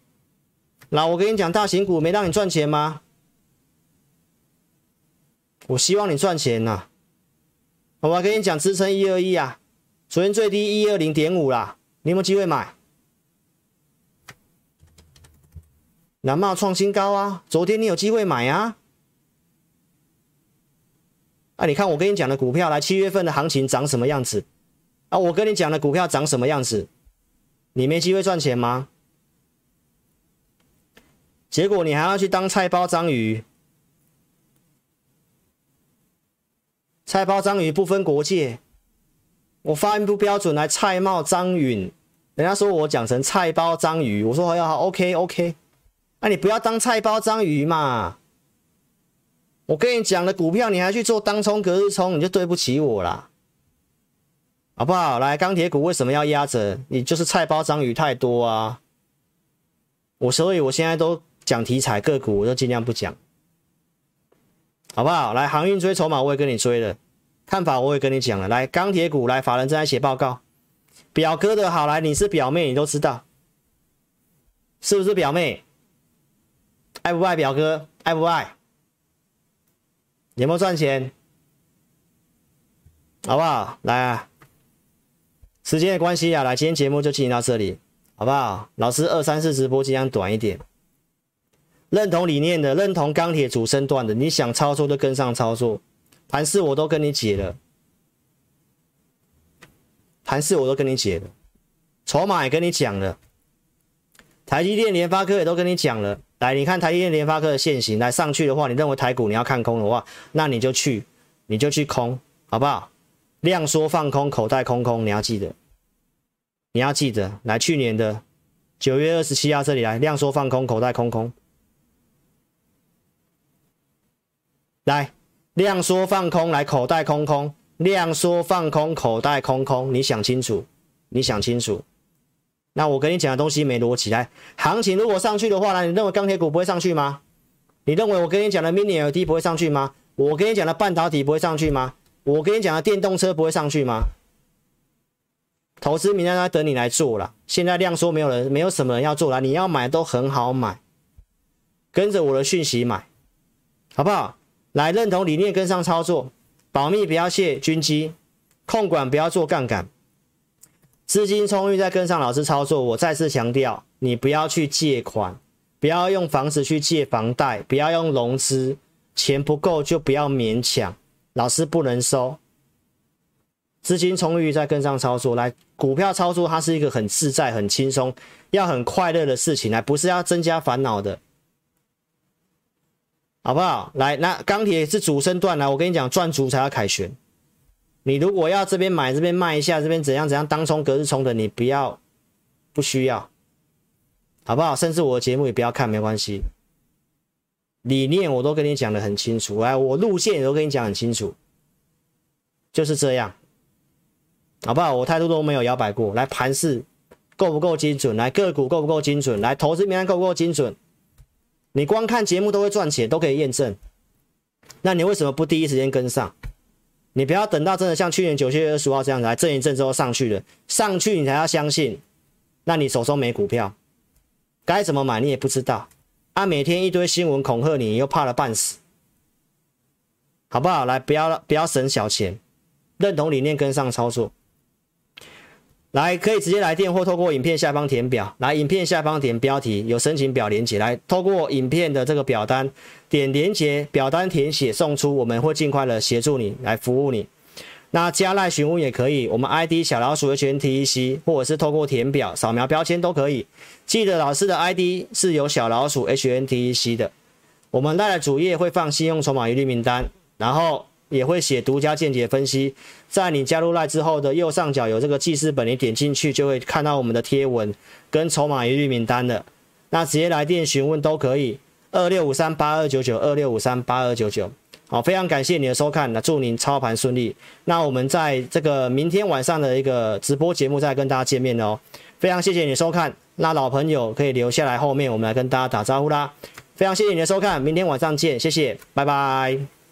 那我跟你讲，大型股没让你赚钱吗？我希望你赚钱呐、啊。我跟你讲，支撑一二一啊，昨天最低一二零点五啦，你有没有机会买？南茂创新高啊，昨天你有机会买啊。啊，你看我跟你讲的股票，来七月份的行情长什么样子？啊，我跟你讲的股票长什么样子？你没机会赚钱吗？结果你还要去当菜包章鱼，菜包章鱼不分国界，我发音不标准，来菜帽章鱼，人家说我讲成菜包章鱼，我说好呀好，OK OK，那、你不要当菜包章鱼嘛。我跟你讲的股票，你还去做当冲隔日冲，你就对不起我啦，好不好？来，钢铁股为什么要压着？你就是菜包章鱼太多啊！我所以，我现在都讲题材个股，我都尽量不讲，好不好？来，航运追筹码，我也跟你追了，看法我也跟你讲了。来，钢铁股，来，法人正在写报告，表哥的好，来，你是表妹，你都知道，是不是表妹？爱不爱表哥？爱不爱？有没有赚钱？好不好？来啊！时间的关系啊，来，今天节目就进行到这里，好不好？老师二三四直播尽量短一点。认同理念的，认同钢铁主升段的，你想操作就跟上操作。盘势我都跟你解了，盘势我都跟你解了，筹码也跟你讲了，台积电、联发科也都跟你讲了。来，你看台积电、联发科的线型，来上去的话，你认为台股你要看空的话，那你就去，你就去空，好不好？量缩放空，口袋空空，你要记得，你要记得。来，去年的九月二十七号这里来，量缩放空，口袋空空。来，量缩放空，来口袋空空，量缩放空，口袋空空，你想清楚，你想清楚。那我跟你讲的东西没逻辑，来，行情如果上去的话呢？你认为钢铁股不会上去吗？你认为我跟你讲的 Mini LED 不会上去吗？我跟你讲的半导体不会上去吗？我跟你讲的电动车不会上去吗？投资名单在等你来做了，现在量缩没有人，没有什么人要做了，你要买都很好买，跟着我的讯息买，好不好？来，认同理念跟上操作，保密不要泄军机，控管不要做杠杆。资金充裕，再跟上老师操作。我再次强调，你不要去借款，不要用房子去借房贷，不要用融资，钱不够就不要勉强，老师不能收。资金充裕，再跟上操作。来，股票操作它是一个很自在、很轻松、要很快乐的事情，来，不是要增加烦恼的，好不好？来，那钢铁是主升段，来，我跟你讲，赚足才要凯旋。你如果要这边买这边卖一下，这边怎样怎样当冲隔日冲的，你不要，不需要，好不好？甚至我的节目也不要看，没关系。理念我都跟你讲的很清楚，来，我路线也都跟你讲很清楚，就是这样，好不好？我态度都没有摇摆过。来，盘势够不够精准？来，个股够不够精准？来，投资名单够不够精准？你光看节目都会赚钱，都可以验证。那你为什么不第一时间跟上？你不要等到真的像去年九月二十号这样子来震一震之后上去了，上去你才要相信，那你手中没股票，该怎么买你也不知道啊！每天一堆新闻恐吓你，你又怕了半死，好不好？来，不要不要省小钱，认同理念跟上操作。来，可以直接来电或透过影片下方填表。来，影片下方点标题有申请表连结。来，透过影片的这个表单点连结，表单填写送出，我们会尽快的协助你来服务你。那加赖询问也可以，我们 ID 小老鼠 HNTEC，或者是透过填表扫描标签都可以。记得老师的 ID 是有小老鼠 HNTEC 的。我们赖的主页会放信用筹码一律名单，然后。也会写独家见解分析，在你加入赖之后的右上角有这个记事本，你点进去就会看到我们的贴文跟筹码一律名单的。那直接来电询问都可以，二六五三八二九九二六五三八二九九。好，非常感谢你的收看，那祝您操盘顺利。那我们在这个明天晚上的一个直播节目再跟大家见面哦。非常谢谢你的收看，那老朋友可以留下来，后面我们来跟大家打招呼啦。非常谢谢你的收看，明天晚上见，谢谢，拜拜。